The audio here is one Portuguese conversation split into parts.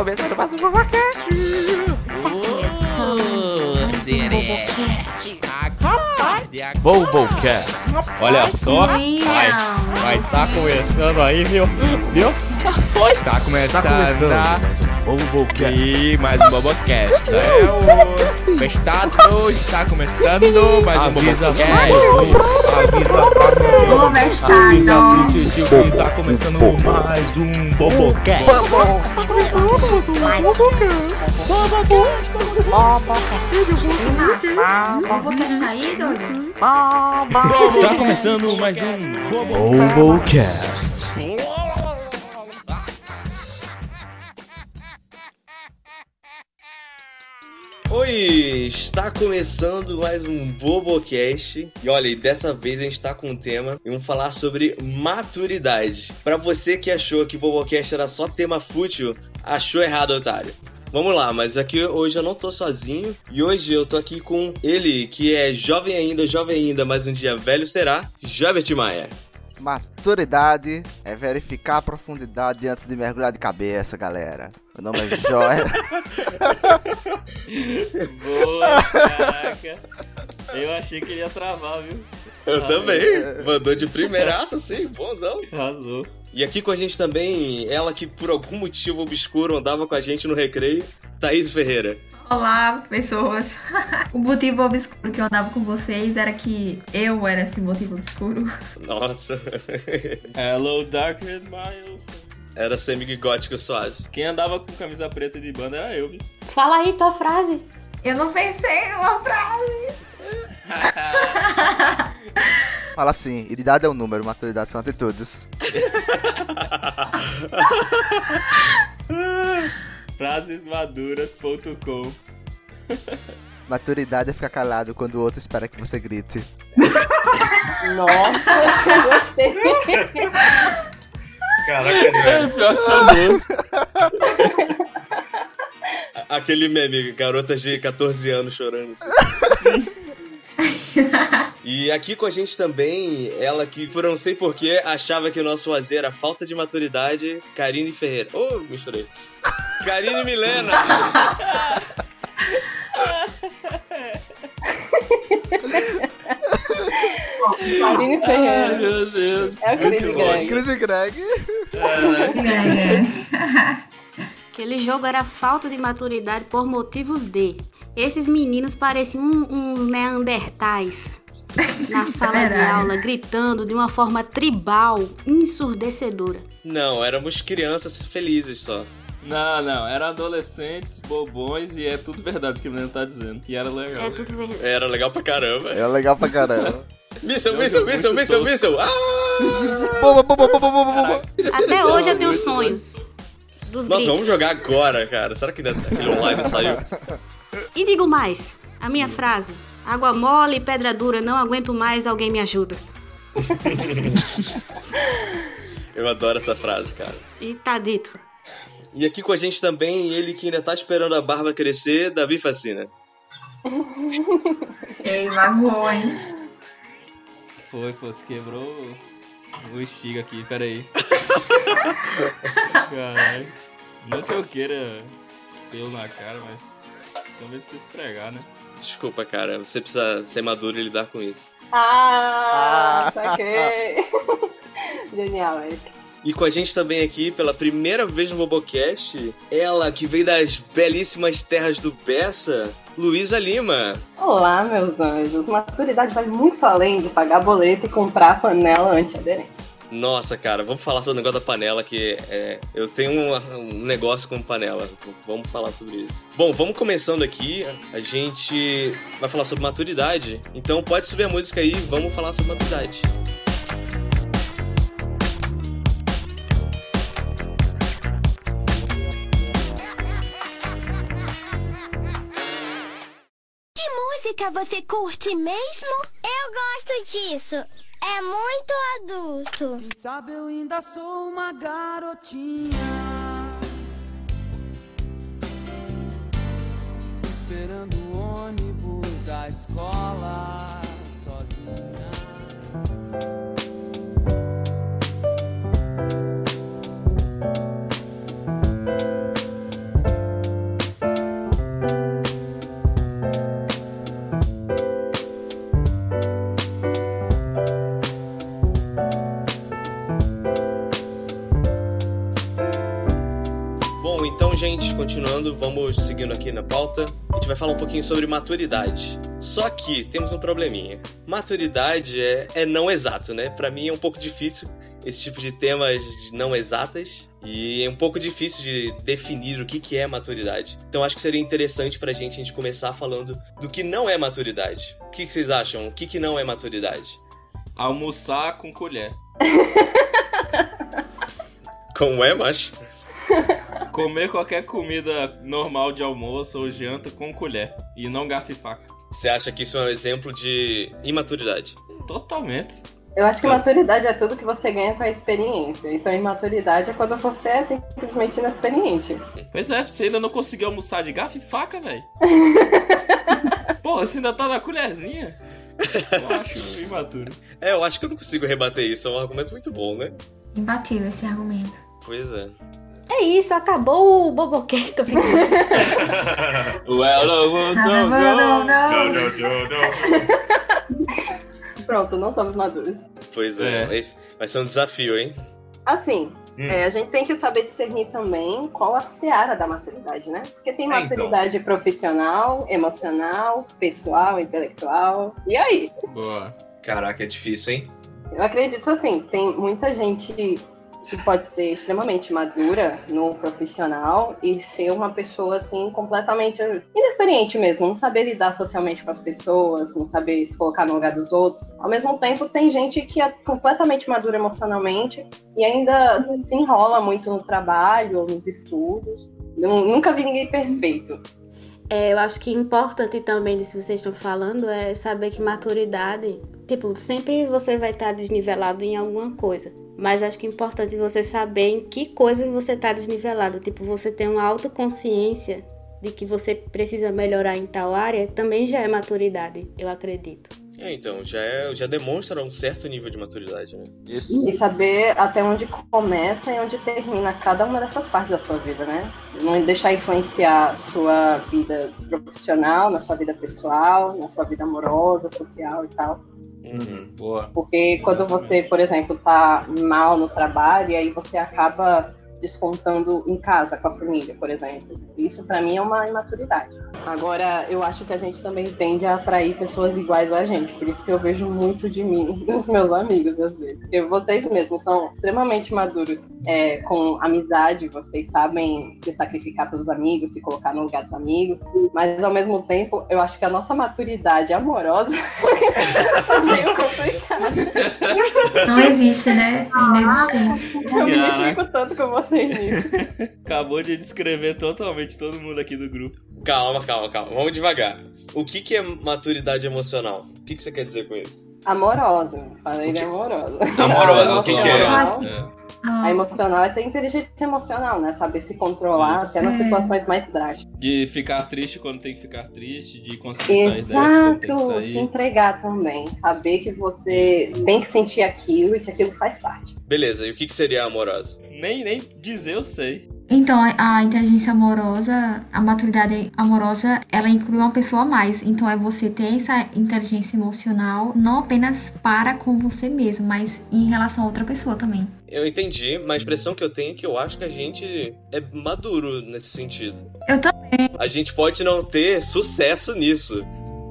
começando mais um Bobocast! Está começando mais um Bobocast. Bobocast! Olha só, vai, vai tá começando aí, viu? Viu? Está Está começando. começando tá? mais um Bobocast! E mais um Bobocast. É o Festado está começando mais um Bobocast. Avisa pra mim. Vestado. Avisa pro tio que tá começando mais um Bobocast. Bobocast aí, doido? Está começando mais um Bobocast. Oi, está começando mais um Bobocast. E olha, dessa vez a gente tá com um tema e vamos falar sobre maturidade. Pra você que achou que Bobocast era só tema fútil, achou errado, otário. Vamos lá, mas aqui hoje eu não tô sozinho e hoje eu tô aqui com ele, que é jovem ainda, jovem ainda, mas um dia velho será, Jobert Maia. Maturidade é verificar a profundidade antes de mergulhar de cabeça, galera. Meu nome é Joia. Boa, caraca. Eu achei que ele ia travar, viu? Eu Ah, também, mandou de primeiraça, sim, bonzão. Arrasou. E aqui com a gente também, ela que por algum motivo obscuro andava com a gente no recreio, Thaís Ferreira. Olá, pessoas. o motivo obscuro que eu andava com vocês era que eu era esse motivo obscuro. Nossa, Hello, Darkness, my old friend. era semi-gótico suave. Quem andava com camisa preta de banda era eu, viu? Fala aí tua frase. Eu não pensei numa frase. Fala assim, idade é um número, maturidade são atitudes. Frasesmaduras.com Maturidade é ficar calado quando o outro espera que você grite. Nossa, eu gostei. Caraca, É, pior que são dois. Aquele meme, garotas de 14 anos chorando. E aqui com a gente também, ela que, por não sei porquê, achava que o nosso fazer era falta de maturidade, Karine Ferreira. Oh, misturei. Karine Milena. Marine Ai, Ferreira. meu Deus. É o Chris Muito Greg. e Greg. Aquele jogo era falta de maturidade por motivos de. Esses meninos pareciam um- uns neandertais na sala de aula, gritando de uma forma tribal, ensurdecedora. Não, éramos crianças felizes só. Não, não. Eram adolescentes, bobões e é tudo verdade o que o menino tá dizendo. E era legal. É tudo verdade. Era legal pra caramba. É legal pra caramba. Ah! Boba, boba, boba, boba, boba. Até hoje eu tenho Muito sonhos. Dos Nossa, gritos. vamos jogar agora, cara. Será que ainda- aquele online saiu? E digo mais, a minha frase. Água mole e pedra dura, não aguento mais, alguém me ajuda. Eu adoro essa frase, cara. E tá dito. E aqui com a gente também, ele que ainda tá esperando a barba crescer, Davi Facina. Ei, magoou, hein? Foi, pô, tu quebrou o estiga aqui, peraí. Caralho. Não que eu queira pelo na cara, mas também precisa esfregar, né? Desculpa, cara. Você precisa ser maduro e lidar com isso. Ah, saquei. Genial, Eric. E com a gente também aqui, pela primeira vez no Bobocast, ela que veio das belíssimas terras do Bessa, Luísa Lima. Olá, meus anjos. Maturidade vai muito além de pagar boleto e comprar panela antiaderente. Nossa, cara, vamos falar sobre o negócio da panela, que é, eu tenho um, um negócio com panela. Vamos falar sobre isso. Bom, vamos começando aqui. A gente vai falar sobre maturidade. Então pode subir a música aí, vamos falar sobre maturidade. música você curte mesmo? Eu gosto disso. É muito adulto. Quem sabe eu ainda sou uma garotinha. Esperando o ônibus da escola sozinha. Gente, continuando, vamos seguindo aqui na pauta. A gente vai falar um pouquinho sobre maturidade. Só que temos um probleminha. Maturidade é, é não exato, né? Pra mim é um pouco difícil esse tipo de temas não exatas. E é um pouco difícil de definir o que, que é maturidade. Então acho que seria interessante pra gente a gente começar falando do que não é maturidade. O que, que vocês acham? O que, que não é maturidade? Almoçar com colher. Como é, macho? Comer qualquer comida normal de almoço ou janta com colher. E não garfo e faca. Você acha que isso é um exemplo de imaturidade? Totalmente. Eu acho que maturidade é tudo que você ganha com a experiência. Então, imaturidade é quando você é simplesmente inexperiente. Pois é, você ainda não conseguiu almoçar de garfo e faca, velho. Pô, você ainda tá na colherzinha. Eu acho imaturo. É, eu acho que eu não consigo rebater isso. É um argumento muito bom, né? Imbatível esse argumento. Pois é. É isso, acabou o Bobocast, tô brincando. well, Não, não, não, não. Pronto, não somos maduros. Pois é. É. Vai ser um desafio, hein? Assim, Hum. é, a gente tem que saber discernir também qual a seara da maturidade, né? Porque tem É, então. maturidade profissional, emocional, pessoal, intelectual. E aí? Boa. Caraca, é difícil, hein? Eu acredito assim, tem muita gente que pode ser extremamente madura no profissional e ser uma pessoa assim completamente inexperiente mesmo, não saber lidar socialmente com as pessoas, não saber se colocar no lugar dos outros. Ao mesmo tempo, tem gente que é completamente madura emocionalmente e ainda se enrola muito no trabalho ou nos estudos. Nu- Nunca vi ninguém perfeito. É, eu acho que importante também disso que vocês estão falando é saber que maturidade, tipo, sempre você vai estar desnivelado em alguma coisa. Mas acho que é importante você saber em que coisa você está desnivelado. Tipo, você ter uma autoconsciência de que você precisa melhorar em tal área, também já é maturidade, eu acredito. É, então, já, é, já demonstra um certo nível de maturidade, né? Isso. E saber até onde começa e onde termina cada uma dessas partes da sua vida, né? Não deixar influenciar sua vida profissional, na sua vida pessoal, na sua vida amorosa, social e tal. Uhum. Boa. Porque quando você, por exemplo, tá mal no trabalho e aí você acaba descontando em casa com a família, por exemplo. Isso pra mim é uma imaturidade. Agora, eu acho que a gente também tende a atrair pessoas iguais a gente, por isso que eu vejo muito de mim nos meus amigos às vezes. Porque vocês mesmos são extremamente maduros é, com amizade, vocês sabem se sacrificar pelos amigos, se colocar no lugar dos amigos, mas ao mesmo tempo, eu acho que a nossa maturidade amorosa é meio complicada. Não existe, né? É inexistente. Eu me identifico tanto com vocês nisso. Acabou de descrever totalmente todo mundo aqui do grupo. Calma, calma, calma. Vamos devagar. O que, que é maturidade emocional? O que, que você quer dizer com isso? Amorosa. Falei de amorosa. Amorosa, o que que é? emocional- É. A emocional é ter inteligência emocional, né? Saber se controlar Isso. até nas É. situações mais drásticas. De ficar triste quando tem que ficar triste, de conseguir que Exato, sair. se entregar também. Saber que você tem que sentir aquilo e que aquilo faz parte. Beleza, e o que, que seria amorosa? Nem, nem dizer eu sei. Então, a, a inteligência amorosa, a maturidade amorosa, ela inclui uma pessoa a mais. Então, é você ter essa inteligência emocional não apenas para com você mesmo, mas em relação a outra pessoa também. Eu entendi, mas a impressão que eu tenho é que eu acho que a gente é maduro nesse sentido. Eu também. A gente pode não ter sucesso nisso.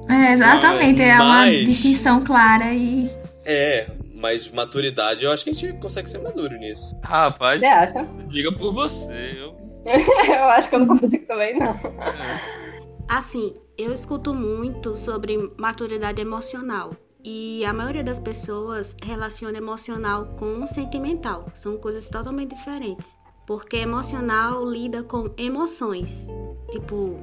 É, exatamente, é uma Mas- distinção clara e. É, mas maturidade eu acho que a gente consegue ser maduro nisso. Rapaz, Você acha? diga por você. Eu... eu acho que eu não consigo também, não. Assim, eu escuto muito sobre maturidade emocional. E a maioria das pessoas relaciona emocional com sentimental. São coisas totalmente diferentes. Porque emocional lida com emoções. Tipo,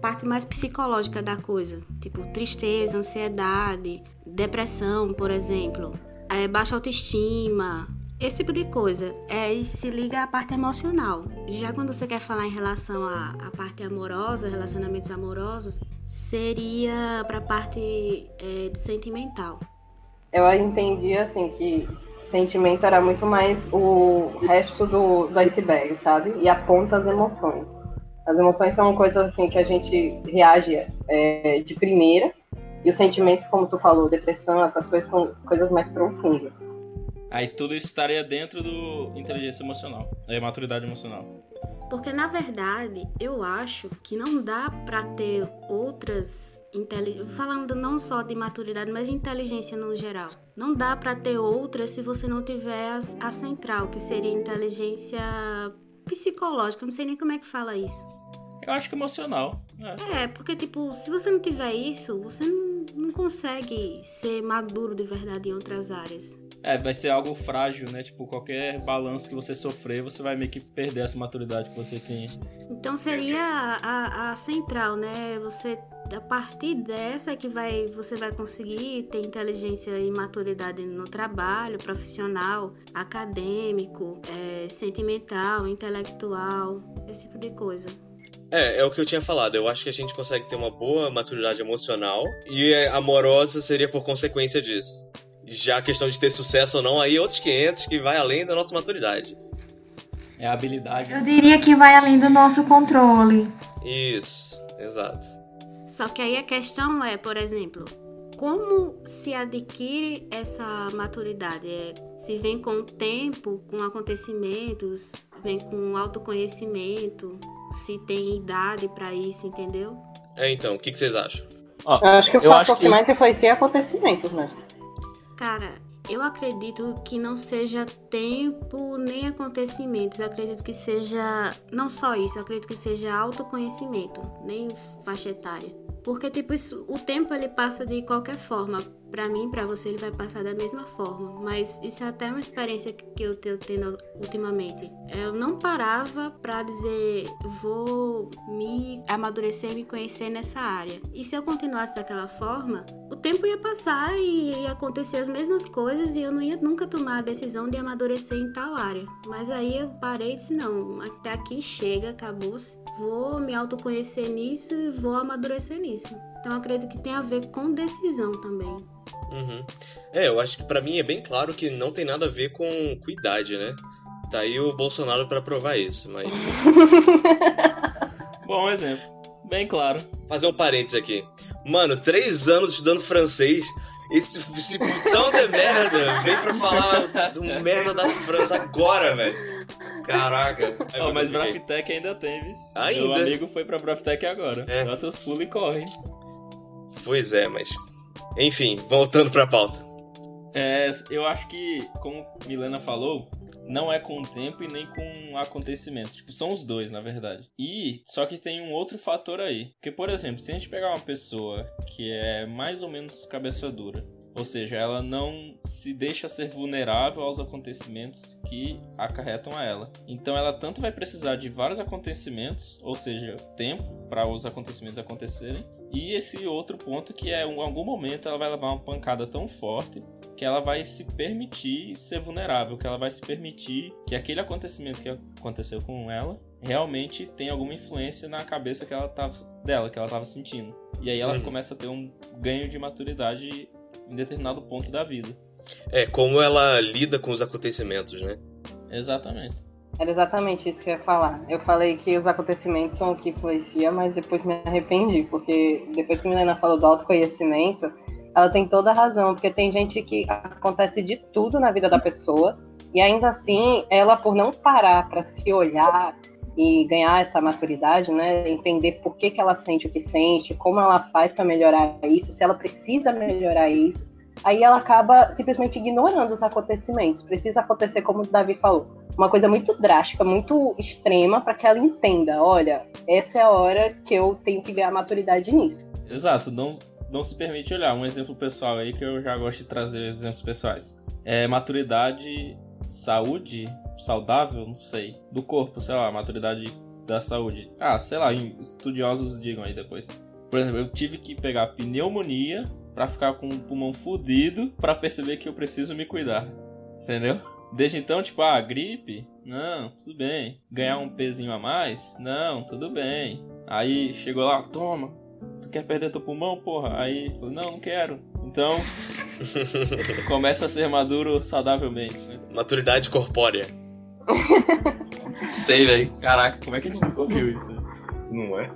parte mais psicológica da coisa. Tipo, tristeza, ansiedade, depressão, por exemplo. É, baixa autoestima, esse tipo de coisa. É, e se liga à parte emocional. Já quando você quer falar em relação à, à parte amorosa, relacionamentos amorosos, seria pra parte é, de sentimental. Eu entendi, assim, que sentimento era muito mais o resto do, do iceberg, sabe? E aponta as emoções. As emoções são coisas, assim, que a gente reage é, de primeira. E os sentimentos, como tu falou, depressão, essas coisas são coisas mais profundas. Aí tudo isso estaria dentro do inteligência emocional. É maturidade emocional. Porque na verdade, eu acho que não dá pra ter outras inteli- falando não só de maturidade, mas de inteligência no geral. Não dá pra ter outras se você não tiver as- a, central, que seria inteligência psicológica. Eu não sei nem como é que fala isso. Eu acho que emocional. É. É, porque, tipo, se você não tiver isso, você não, não consegue ser maduro de verdade em outras áreas. É, vai ser algo frágil, né? Tipo, qualquer balanço que você sofrer, você vai meio que perder essa maturidade que você tem. Então seria a, a- a central, né? Você a partir dessa que vai você vai conseguir ter inteligência e maturidade no trabalho profissional, acadêmico, é, sentimental, intelectual, esse tipo de coisa. É, é o que eu tinha falado. Eu acho que a gente consegue ter uma boa maturidade emocional e é, amorosa seria por consequência disso. Já a questão de ter sucesso ou não, aí é outros 500 que vai além da nossa maturidade. É a habilidade. Eu diria que vai além do nosso controle. Isso, exato. Só que aí a questão é, por exemplo, como se adquire essa maturidade? É, se vem com o tempo, com acontecimentos, vem com autoconhecimento, se tem idade pra isso, entendeu? É, então, o que, que vocês acham? eu acho que o fator que mais influencia é acontecimentos mesmo. Cara, eu acredito que não seja tempo nem acontecimentos. Eu acredito que seja não só isso, eu acredito que seja autoconhecimento, nem faixa etária. Porque tipo isso, o tempo ele passa de qualquer forma. Pra mim, pra você ele vai passar da mesma forma, mas isso é até uma experiência que eu tenho tendo ultimamente. Eu não parava pra dizer vou me amadurecer, me conhecer nessa área. E se eu continuasse daquela forma, o tempo ia passar e ia acontecer as mesmas coisas e eu não ia nunca tomar a decisão de amadurecer em tal área. Mas aí eu parei e disse não, até aqui chega, acabou-se. Vou me autoconhecer nisso e vou amadurecer nisso. Então eu acredito que tem a ver com decisão também. Uhum. É, eu acho que pra mim é bem claro que não tem nada a ver com, com idade, né? Tá aí o Bolsonaro pra provar isso, mas. Bom exemplo. Bem claro. Fazer um parênteses aqui. Mano, três anos estudando francês. Esse, esse putão de merda vem pra falar do merda da França agora, velho. Caraca. Eu mas Brafitec ainda tem, viu? Ainda? Meu amigo foi pra Brafitec agora. É. Dá teus pulos e corre. Pois é, mas. Enfim, voltando pra pauta. É, eu acho que, como Milena falou, não é com o tempo e nem com acontecimentos. Tipo, são os dois, na verdade. E, só que tem um outro fator aí. Porque, por exemplo, se a gente pegar uma pessoa que é mais ou menos cabeça dura, ou seja, ela não se deixa ser vulnerável aos acontecimentos que acarretam a ela. Então ela tanto vai precisar de vários acontecimentos, ou seja, tempo para os acontecimentos acontecerem, e esse outro ponto que é em algum momento ela vai levar uma pancada tão forte que ela vai se permitir ser vulnerável, que ela vai se permitir que aquele acontecimento que aconteceu com ela realmente tem alguma influência na cabeça que ela tava, dela, que ela estava sentindo. E aí ela Uhum. começa a ter um ganho de maturidade em determinado ponto da vida. É, como ela lida com os acontecimentos, né? Exatamente. Era exatamente isso que eu ia falar. Eu falei que os acontecimentos são o que influencia, mas depois me arrependi, porque depois que a Milena falou do autoconhecimento, ela tem toda a razão, porque tem gente que acontece de tudo na vida da pessoa, e ainda assim, ela por não parar para se olhar e ganhar essa maturidade, né, entender por que, que ela sente o que sente, como ela faz para melhorar isso, se ela precisa melhorar isso, aí ela acaba simplesmente ignorando os acontecimentos. Precisa acontecer como o Davi falou uma coisa muito drástica, muito extrema, para que ela entenda: olha, essa é a hora que eu tenho que ganhar maturidade nisso. Exato, não, não se permite olhar. Um exemplo pessoal aí que eu já gosto de trazer exemplos pessoais. É maturidade, saúde, saudável, não sei. Do corpo, sei lá, maturidade da saúde. Ah, sei lá, estudiosos digam aí depois. Por exemplo, eu tive que pegar pneumonia pra ficar com o pulmão fudido pra perceber que eu preciso me cuidar. Entendeu? Desde então, tipo, ah, gripe? Não, tudo bem. Ganhar um pezinho a mais? Não, tudo bem. Aí chegou lá, toma, tu quer perder teu pulmão, porra? Aí falou, não, não quero. Então, começa a ser maduro saudavelmente. né? Maturidade corpórea. Sei, velho. Caraca, como é que a gente nunca ouviu isso? Não é?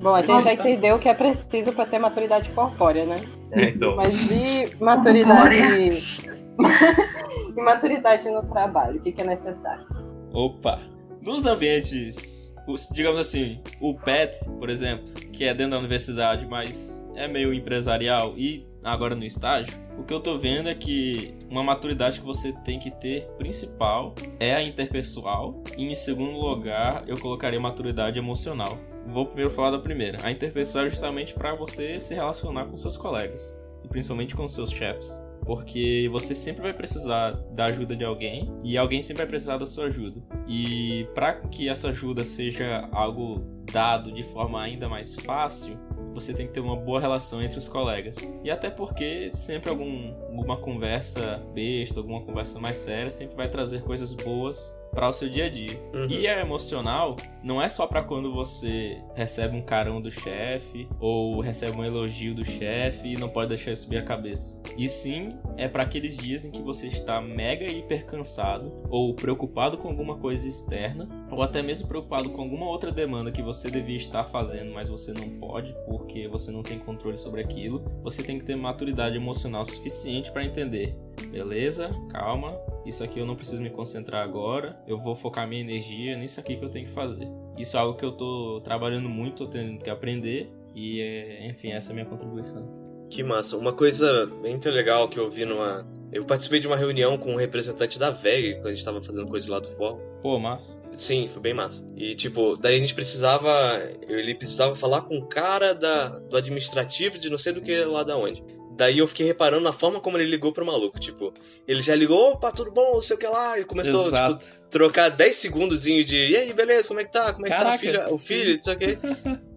Bom, a gente já entendeu o que é preciso para ter maturidade corpórea, né? É, então. Mas de maturidade. e maturidade no trabalho, o que, que é necessário? Opa! Nos ambientes os- digamos assim, o PET, por exemplo, que é dentro da universidade, mas é meio empresarial e agora no estágio, o que eu tô vendo é que uma maturidade que você tem que ter principal é a interpessoal e em segundo lugar eu colocaria maturidade emocional. Vou primeiro falar da primeira. A interpessoal é justamente para você se relacionar com seus colegas e principalmente com seus chefes. Porque você sempre vai precisar da ajuda de alguém e alguém sempre vai precisar da sua ajuda. E para que essa ajuda seja algo dado de forma ainda mais fácil, você tem que ter uma boa relação entre os colegas. E até porque sempre algum, alguma conversa besta, alguma conversa mais séria, sempre vai trazer coisas boas para o seu dia a dia. E a emocional não é só para quando você recebe um carão do chefe ou recebe um elogio do chefe e não pode deixar isso subir a cabeça. E sim, é para aqueles dias em que você está mega hiper cansado ou preocupado com alguma coisa externa ou até mesmo preocupado com alguma outra demanda que você devia estar fazendo, mas você não pode porque você não tem controle sobre aquilo. Você tem que ter maturidade emocional suficiente para entender. Beleza, calma, isso aqui eu não preciso me concentrar agora, eu vou focar minha energia nisso aqui que eu tenho que fazer. Isso é algo que eu tô trabalhando muito, tô tendo que aprender e, é, enfim, essa é a minha contribuição. Que massa. Uma coisa muito legal que eu vi numa. Eu participei de uma reunião com um representante da VEG quando a gente tava fazendo coisa lá do fórum. Pô, massa. Sim, foi bem massa. E, tipo, daí a gente precisava. Ele precisava falar com o cara da, do administrativo de não sei do que lá da onde. Daí eu fiquei reparando na forma como ele ligou pro maluco. Tipo, ele já ligou, opa, tudo bom, não sei o que lá. E começou, Exato. tipo, trocar 10 segundos de. E aí, beleza, como é que tá? Como é que tá Caraca, filha, o filho, não sei o que.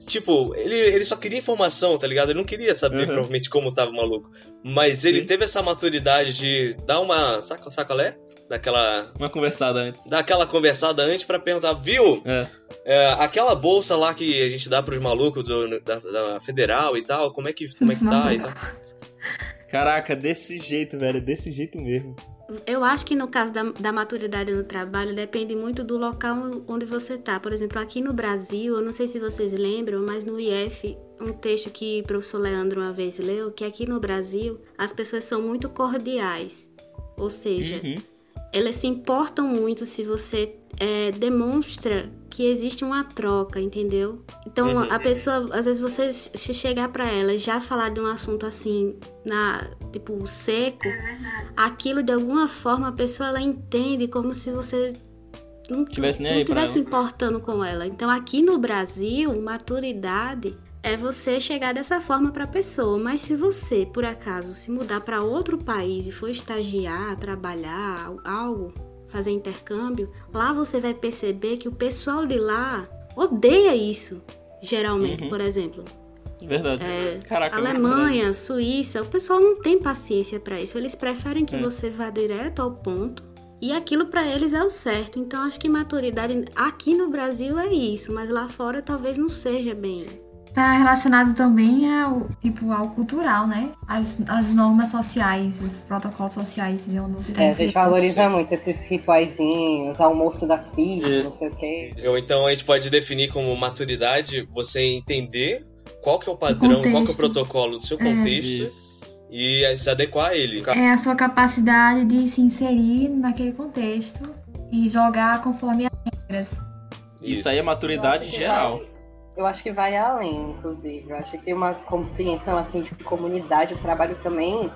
tipo, ele, ele só queria informação, tá ligado? Ele não queria saber, Uhum. provavelmente, como tava o maluco. Mas ele Sim. teve essa maturidade de dar uma. Saca, sacolé? Daquela. Uma conversada antes. Dar aquela conversada antes pra perguntar, viu? É. É, aquela bolsa lá que a gente dá pros malucos do- da, da federal e tal, como é que, como é que tá e tal. Caraca, desse jeito, velho, desse jeito mesmo. Eu acho que no caso da, da maturidade no trabalho depende muito do local onde você tá. Por exemplo, aqui no Brasil, eu não sei se vocês lembram, mas no IF, um texto que o professor Leandro uma vez leu, que aqui no Brasil as pessoas são muito cordiais. Ou seja, Uhum. Elas se importam muito se você é, demonstra que existe uma troca, entendeu? Então Uhum. a pessoa, às vezes você se chegar pra ela e já falar de um assunto assim, na tipo seco, aquilo de alguma forma a pessoa ela entende como se você não Tivesse nem não aí pra tivesse importando com ela. Então aqui no Brasil, maturidade é você chegar dessa forma pra pessoa, mas se você, por acaso, se mudar pra outro país e for estagiar, trabalhar, algo, fazer intercâmbio, lá você vai perceber que o pessoal de lá odeia isso, geralmente, Uhum. por exemplo. Verdade. É, Caraca, muito Alemanha, Suíça, o pessoal não tem paciência pra isso. Eles preferem que É. você vá direto ao ponto. E aquilo pra eles é o certo. Então acho que maturidade aqui no Brasil é isso, mas lá fora talvez não seja bem. Tá relacionado também ao tipo ao cultural, né? As, as normas sociais, os protocolos sociais de onde você É, tem a gente valoriza muito esses rituaizinhos, almoço da filha, não sei o quê. Ou então a gente pode definir como maturidade você entender qual que é o padrão, qual que é o protocolo do seu É. contexto e se adequar a ele. É a sua capacidade de se inserir naquele contexto e jogar conforme as regras. Isso aí é maturidade geral. Eu acho que vai além, inclusive. Eu acho que uma compreensão assim de comunidade, o trabalho também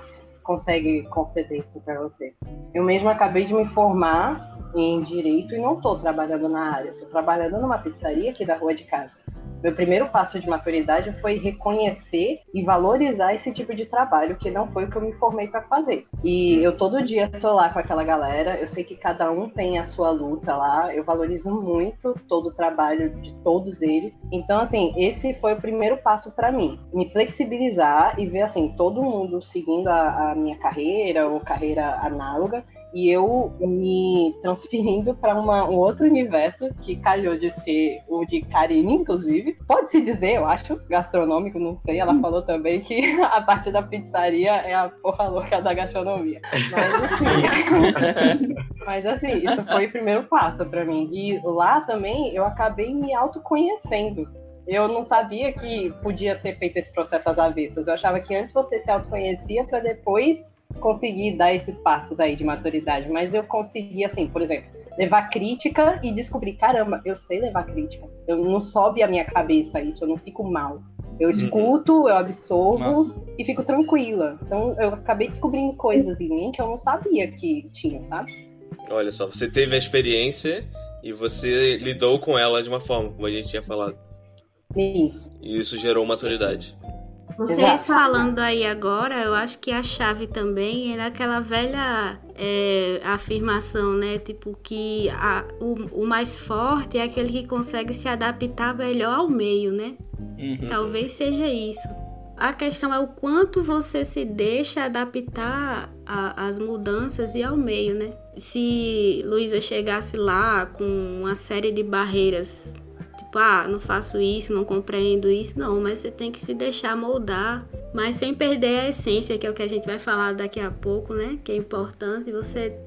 consegue conceder isso para você. Eu mesma acabei de me formar em direito e não estou trabalhando na área. Estou trabalhando numa pizzaria aqui da rua de casa. Meu primeiro passo de maturidade foi reconhecer e valorizar esse tipo de trabalho, que não foi o que eu me formei para fazer. E eu todo dia tô lá com aquela galera, eu sei que cada um tem a sua luta lá, eu valorizo muito todo o trabalho de todos eles. Então, assim, esse foi o primeiro passo para mim, me flexibilizar e ver, assim, todo mundo seguindo a, a minha carreira ou carreira análoga e eu me transferindo para um outro universo que calhou de ser o de Karine, inclusive. Pode-se dizer, eu acho, gastronômico, não sei. Ela falou também que a parte da pizzaria é a porra louca da gastronomia. Mas assim, mas, assim isso foi o primeiro passo para mim. E lá também eu acabei me autoconhecendo. Eu não sabia que podia ser feito esse processo às avessas. Eu achava que antes você se autoconhecia para depois conseguir dar esses passos aí de maturidade. Mas eu consegui, assim, por exemplo, levar crítica e descobrir, caramba, eu sei levar crítica. Eu não sobe a minha cabeça isso, eu não fico mal. Eu escuto, eu absorvo Massa. e fico tranquila. Então eu acabei descobrindo coisas em mim que eu não sabia que tinha, sabe? Olha só, você teve a experiência e você lidou com ela de uma forma, como a gente tinha falado. Isso. E isso gerou maturidade. Vocês Exato. falando aí agora, eu acho que a chave também é naquela velha é, afirmação, né? Tipo, que a- o, o mais forte é aquele que consegue se adaptar melhor ao meio, né? Uhum. Talvez seja isso. A questão é o quanto você se deixa adaptar às mudanças e ao meio, né? Se Luísa chegasse lá com uma série de barreiras, tipo, ah, não faço isso, não compreendo isso, não, mas você tem que se deixar moldar, mas sem perder a essência, que é o que a gente vai falar daqui a pouco, né? Que é importante você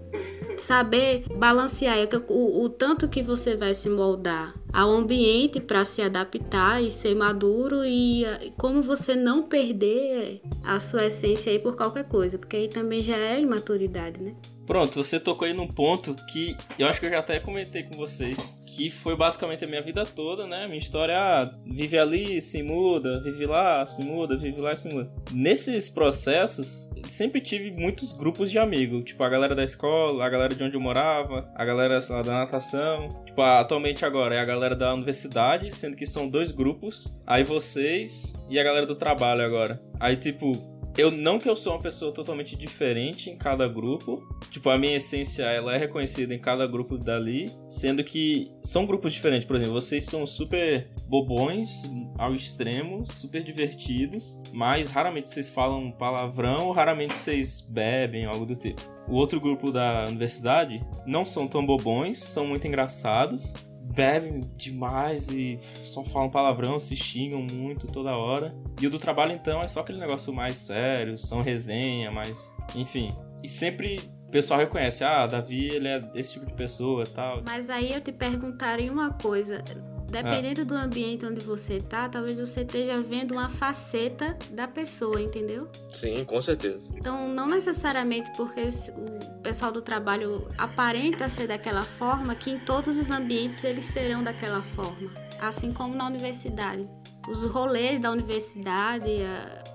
saber balancear o, o tanto que você vai se moldar ao ambiente para se adaptar e ser maduro e como você não perder a sua essência aí por qualquer coisa, porque aí também já é imaturidade, né? Pronto, você tocou aí num ponto que eu acho que eu já até comentei com vocês, que foi basicamente a minha vida toda, né? Minha história, ah, vive ali, se muda, vive lá, se muda, vive lá, se muda. Nesses processos, sempre tive muitos grupos de amigos, tipo a galera da escola, a galera de onde eu morava, a galera lá, da natação. Tipo, atualmente agora é a galera da universidade, sendo que são dois grupos, aí vocês e a galera do trabalho agora. Aí, tipo, eu não que eu sou uma pessoa totalmente diferente em cada grupo. Tipo, a minha essência ela é reconhecida em cada grupo dali, sendo que são grupos diferentes. Por exemplo, vocês são super bobões ao extremo, super divertidos, mas raramente vocês falam palavrão, raramente vocês bebem, algo do tipo. O outro grupo da universidade não são tão bobões, são muito engraçados, bebem demais e só falam palavrão, se xingam muito toda hora. E o do trabalho, então, é só aquele negócio mais sério, são resenha, mas. Enfim. E sempre o pessoal reconhece, ah, Davi, ele é esse tipo de pessoa tal. Mas aí eu te perguntaria uma coisa. Dependendo do ambiente onde você tá, talvez você esteja vendo uma faceta da pessoa, entendeu? Sim, com certeza. Então, não necessariamente porque o pessoal do trabalho aparenta ser daquela forma, que em todos os ambientes eles serão daquela forma. Assim como na universidade. Os rolês da universidade,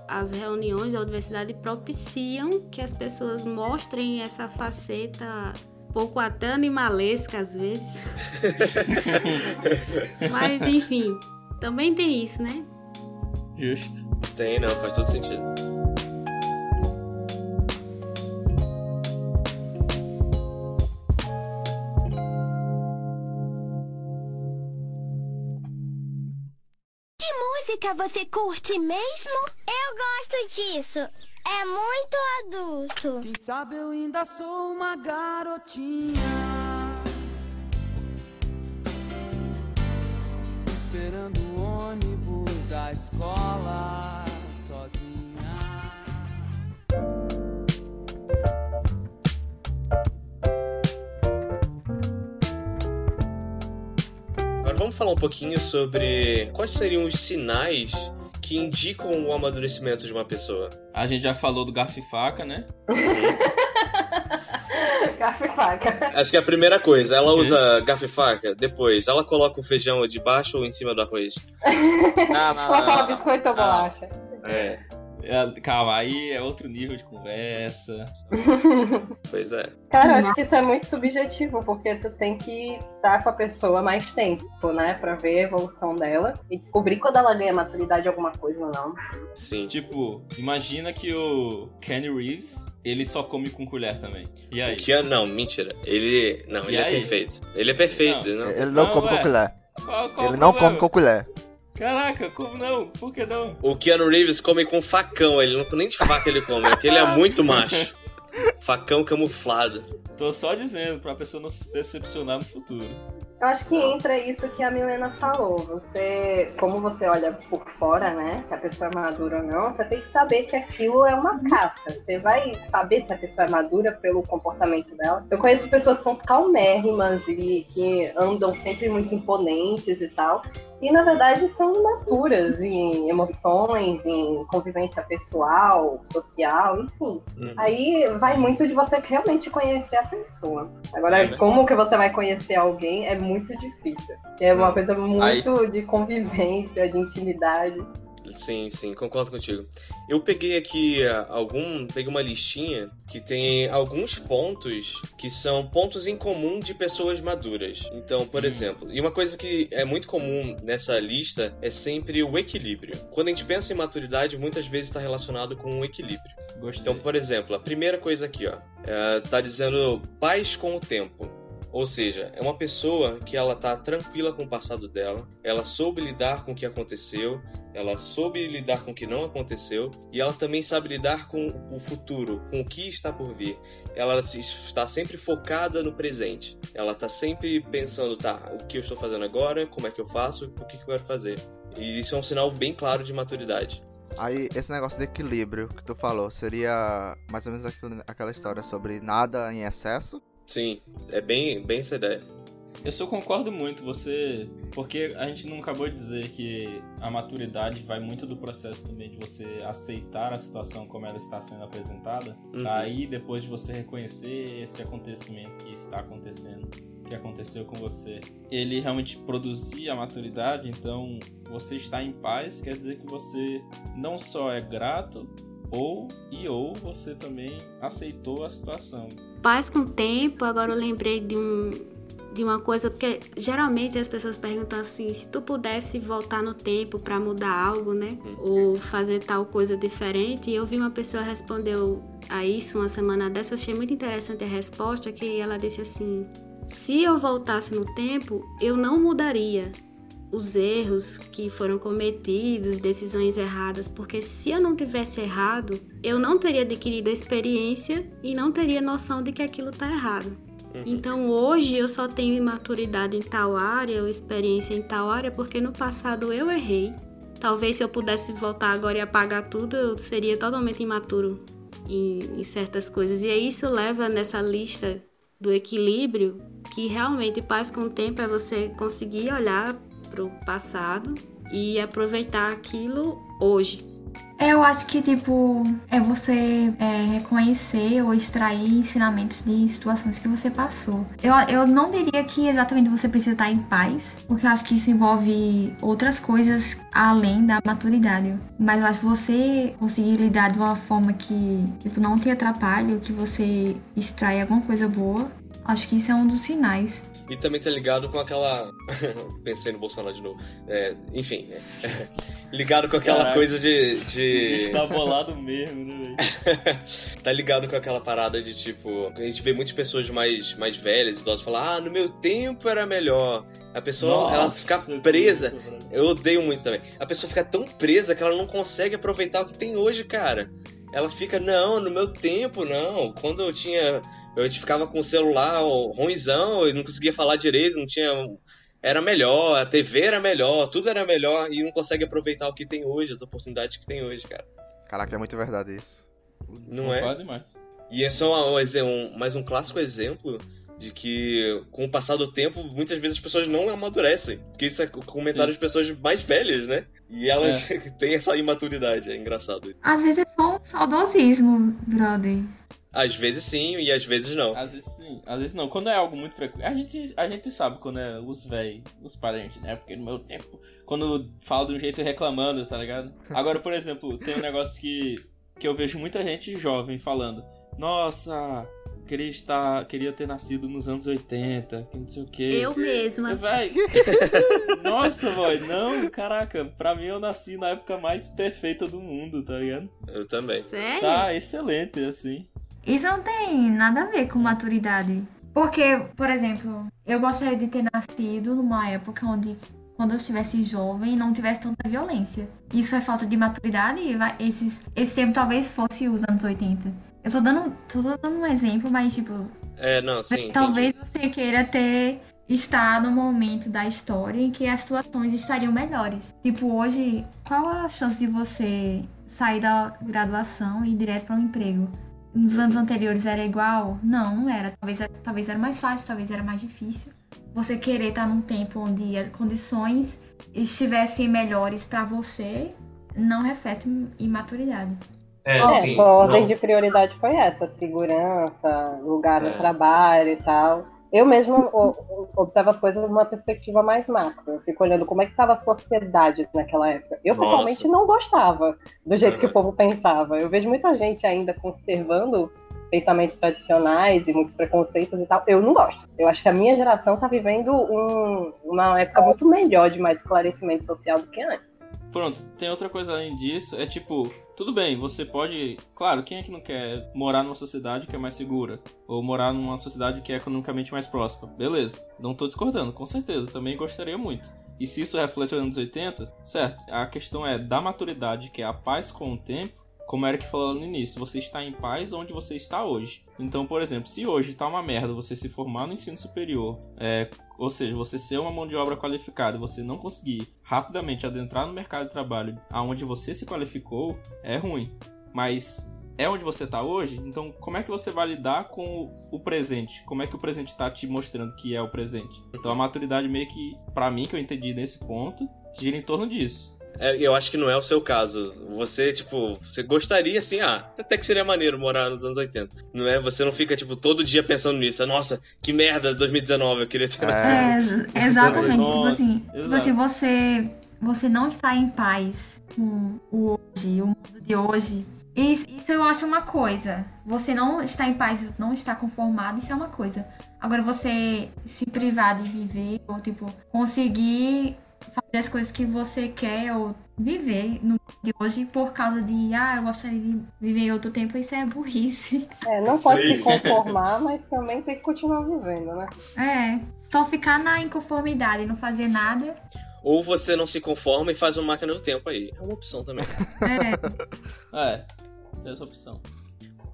as reuniões da universidade propiciam que as pessoas mostrem essa faceta pouco até animalesca às vezes. Mas enfim, também tem isso, né? Justo. Tem, não, faz todo sentido. Que música você curte mesmo? Eu gosto disso. É muito adulto. Quem sabe eu ainda sou uma garotinha. Esperando o ônibus da escola sozinha. Agora vamos falar um pouquinho sobre quais seriam os sinais que indicam o amadurecimento de uma pessoa. A gente já falou do garfo e faca, né? Garfo e faca. Acho que é a primeira coisa, ela usa garfo e faca, depois ela coloca o feijão debaixo ou em cima do arroz. Não, não, Ela fala não. biscoito ou bolacha. É, É, Calma, aí é outro nível de conversa. pois é. Cara, eu acho que isso é muito subjetivo, porque tu tem que estar com a pessoa mais tempo, né? Pra ver a evolução dela e descobrir quando ela ganha maturidade alguma coisa ou não. Sim. Tipo, imagina que o Kenny Reeves, ele só come com colher também. E aí? O Keanu, não, mentira. Ele. Não, ele E é aí? perfeito. Ele é perfeito, Não. não. Ele não, Não, come ué. com colher. Qual, qual Ele não problema? come com colher. Caraca, como não? Por que não? O Keanu Reeves come com facão, ele não nem de faca ele come, porque ele é muito macho. Facão camuflado. Tô só dizendo pra pessoa não se decepcionar no futuro. Eu acho que entra isso que a Milena falou. Você, como você olha por fora, né? Se a pessoa é madura ou não, você tem que saber que aquilo é uma casca. Você vai saber se a pessoa é madura pelo comportamento dela. Eu conheço pessoas que são calmérrimas e que andam sempre muito imponentes e tal. E na verdade são imaturas em emoções, em convivência pessoal, social, enfim. Uhum. Aí vai muito de você realmente conhecer a pessoa. Agora, É. como que você vai conhecer alguém é muito difícil. É uma Nossa. coisa muito de convivência, de intimidade. Sim, sim, concordo contigo. Eu peguei aqui ah, algum, peguei uma listinha que tem alguns pontos que são pontos em comum de pessoas maduras. Então, por exemplo, e uma coisa que é muito comum nessa lista é sempre o equilíbrio. Quando a gente pensa em maturidade, muitas vezes está relacionado com o equilíbrio. Gostei. Então, por exemplo, a primeira coisa aqui, ó, é, tá dizendo paz com o tempo. Ou seja, é uma pessoa que ela tá tranquila com o passado dela, ela soube lidar com o que aconteceu, ela soube lidar com o que não aconteceu e ela também sabe lidar com o futuro, com o que está por vir. Ela está sempre focada no presente. Ela está sempre pensando, tá, o que eu estou fazendo agora, como é que eu faço, o que eu quero fazer. E isso é um sinal bem claro de maturidade. Aí, esse negócio de equilíbrio que tu falou, seria mais ou menos aquela história sobre nada em excesso? Sim, é bem, bem essa ideia. Eu só concordo muito, você. Porque a gente não acabou de dizer que a maturidade vai muito do processo também de você aceitar a situação como ela está sendo apresentada. Uhum. Aí, depois de você reconhecer esse acontecimento que está acontecendo, que aconteceu com você, ele realmente produzir a maturidade, então você está em paz, quer dizer que você não só é grato, ou e ou você também aceitou a situação. Paz com o tempo, agora eu lembrei de um de uma coisa porque geralmente as pessoas perguntam assim, se tu pudesse voltar no tempo pra mudar algo, né? Ou fazer tal coisa diferente, e eu vi uma pessoa respondeu a isso uma semana dessa, eu achei muito interessante a resposta que ela disse assim: "Se eu voltasse no tempo, eu não mudaria os erros que foram cometidos, decisões erradas, porque se eu não tivesse errado, eu não teria adquirido a experiência e não teria noção de que aquilo tá errado. Então hoje eu só tenho imaturidade em tal área, ou experiência em tal área, porque no passado eu errei. Talvez se eu pudesse voltar agora e apagar tudo, eu seria totalmente imaturo em, em certas coisas. E isso leva nessa lista do equilíbrio, que realmente paz com o tempo é você conseguir olhar pro passado e aproveitar aquilo hoje. Eu acho que, tipo, é você é, reconhecer ou extrair ensinamentos de situações que você passou. Eu, eu não diria que exatamente você precisa estar em paz, porque eu acho que isso envolve outras coisas além da maturidade. Mas eu acho que você conseguir lidar de uma forma que, tipo, não te atrapalhe, que você extrai alguma coisa boa, acho que isso é um dos sinais. E também tá ligado com aquela. Pensei no Bolsonaro de novo. É, enfim. é, ligado com aquela Caraca. coisa de. de... Está bolado mesmo, né, velho? tá ligado com aquela parada de tipo. A gente vê muitas pessoas mais, mais velhas, idosas, falar: ah, no meu tempo era melhor. A pessoa, ela Nossa, fica presa. Eu odeio muito também. A pessoa fica tão presa que ela não consegue aproveitar o que tem hoje, cara. Ela fica, não, no meu tempo, não. Quando eu tinha. Eu ficava com o celular ruimzão, eu não conseguia falar direito, não tinha. Era melhor, a TV era melhor, tudo era melhor e não consegue aproveitar o que tem hoje, as oportunidades que tem hoje, cara. Caraca, é muito verdade isso. Não é? Concordo demais. E esse é um, um um- mais um clássico exemplo de que, com o passar do tempo, muitas vezes as pessoas não amadurecem. Porque isso é co- comentário de pessoas mais velhas, né? E elas têm essa imaturidade, é engraçado. Às vezes é só um saudosismo, brother. Às vezes sim e às vezes não. Às vezes sim, às vezes não. Quando é algo muito frequente. A gente, a gente sabe quando é os véi, os parentes, né? Porque no meu tempo, quando fala de um jeito reclamando, tá ligado? Agora, por exemplo, tem um negócio que, que eu vejo muita gente jovem falando: Nossa, queria estar. Queria ter nascido nos anos 80, que não sei o quê. Eu mesma. Vai. Nossa, boy, não, caraca, pra mim eu nasci na época mais perfeita do mundo, tá ligado? Eu também. Sério? Tá excelente, assim. Isso não tem nada a ver com maturidade. Porque, por exemplo, eu gostaria de ter nascido numa época onde, quando eu estivesse jovem, não tivesse tanta violência. Isso é falta de maturidade? e vai- Esses, esse tempo talvez fosse os anos 80. Eu tô dando, tô dando um exemplo, mas, tipo, É, não, sim. talvez você queira ter estar no momento da história em que as situações estariam melhores. Tipo, hoje, qual a chance de você sair da graduação e ir direto para um emprego? Nos anos anteriores era igual? Não, não era. Talvez, talvez era mais fácil, talvez era mais difícil. Você querer estar num tempo onde as condições estivessem melhores pra você, não reflete imaturidade. É, É, sim. a ordem não. de prioridade foi essa, segurança, lugar no É. trabalho e tal. Eu mesmo observo as coisas numa perspectiva mais macro. Eu fico olhando como é que estava a sociedade naquela época. Eu, Nossa. pessoalmente, não gostava do jeito que Uhum. o povo pensava. Eu vejo muita gente ainda conservando pensamentos tradicionais e muitos preconceitos e tal. Eu não gosto. Eu acho que a minha geração tá vivendo um- uma época muito melhor de mais esclarecimento social do que antes. Pronto, tem outra coisa além disso, é tipo, tudo bem, você pode. Claro, quem é que não quer morar numa sociedade que é mais segura? Ou morar numa sociedade que é economicamente mais próspera? Beleza, não tô discordando, com certeza, também gostaria muito. E se isso reflete os anos 80, certo? A questão é da maturidade, que é a paz com o tempo, como o Eric falou no início, você está em paz onde você está hoje. Então, por exemplo, se hoje tá uma merda você se formar no ensino superior, é, ou seja, você ser uma mão de obra qualificada você não conseguir rapidamente adentrar no mercado de trabalho aonde você se qualificou, é ruim. Mas é onde você tá hoje, então como é que você vai lidar com o- presente? Como é que o presente tá te mostrando que é o presente? Então a maturidade meio que, pra mim, que eu entendi nesse ponto, gira em torno disso. É, eu acho que não é o seu caso. Você, tipo, você gostaria assim, ah, até que seria maneiro morar nos anos 80. Não é? Você não fica, tipo, todo dia pensando nisso. Nossa, que merda, 2019, eu queria ter nascido. É, exatamente. Tipo assim, tipo exato. assim, você, você não está em paz com o hoje, o mundo de hoje. Isso, isso eu acho uma coisa. Você não está em paz, não está conformado, isso é uma coisa. Agora, você se privar de viver, ou tipo, conseguir fazer as coisas que você quer, ou viver no mundo de hoje por causa de, ah, eu gostaria de viver em outro tempo, isso é burrice. É, não pode Sim. se conformar, mas também tem que continuar vivendo, né? É, só ficar na inconformidade, não fazer nada. Ou você não se conforma e faz uma máquina do tempo aí. É uma opção também. É, É, tem essa opção.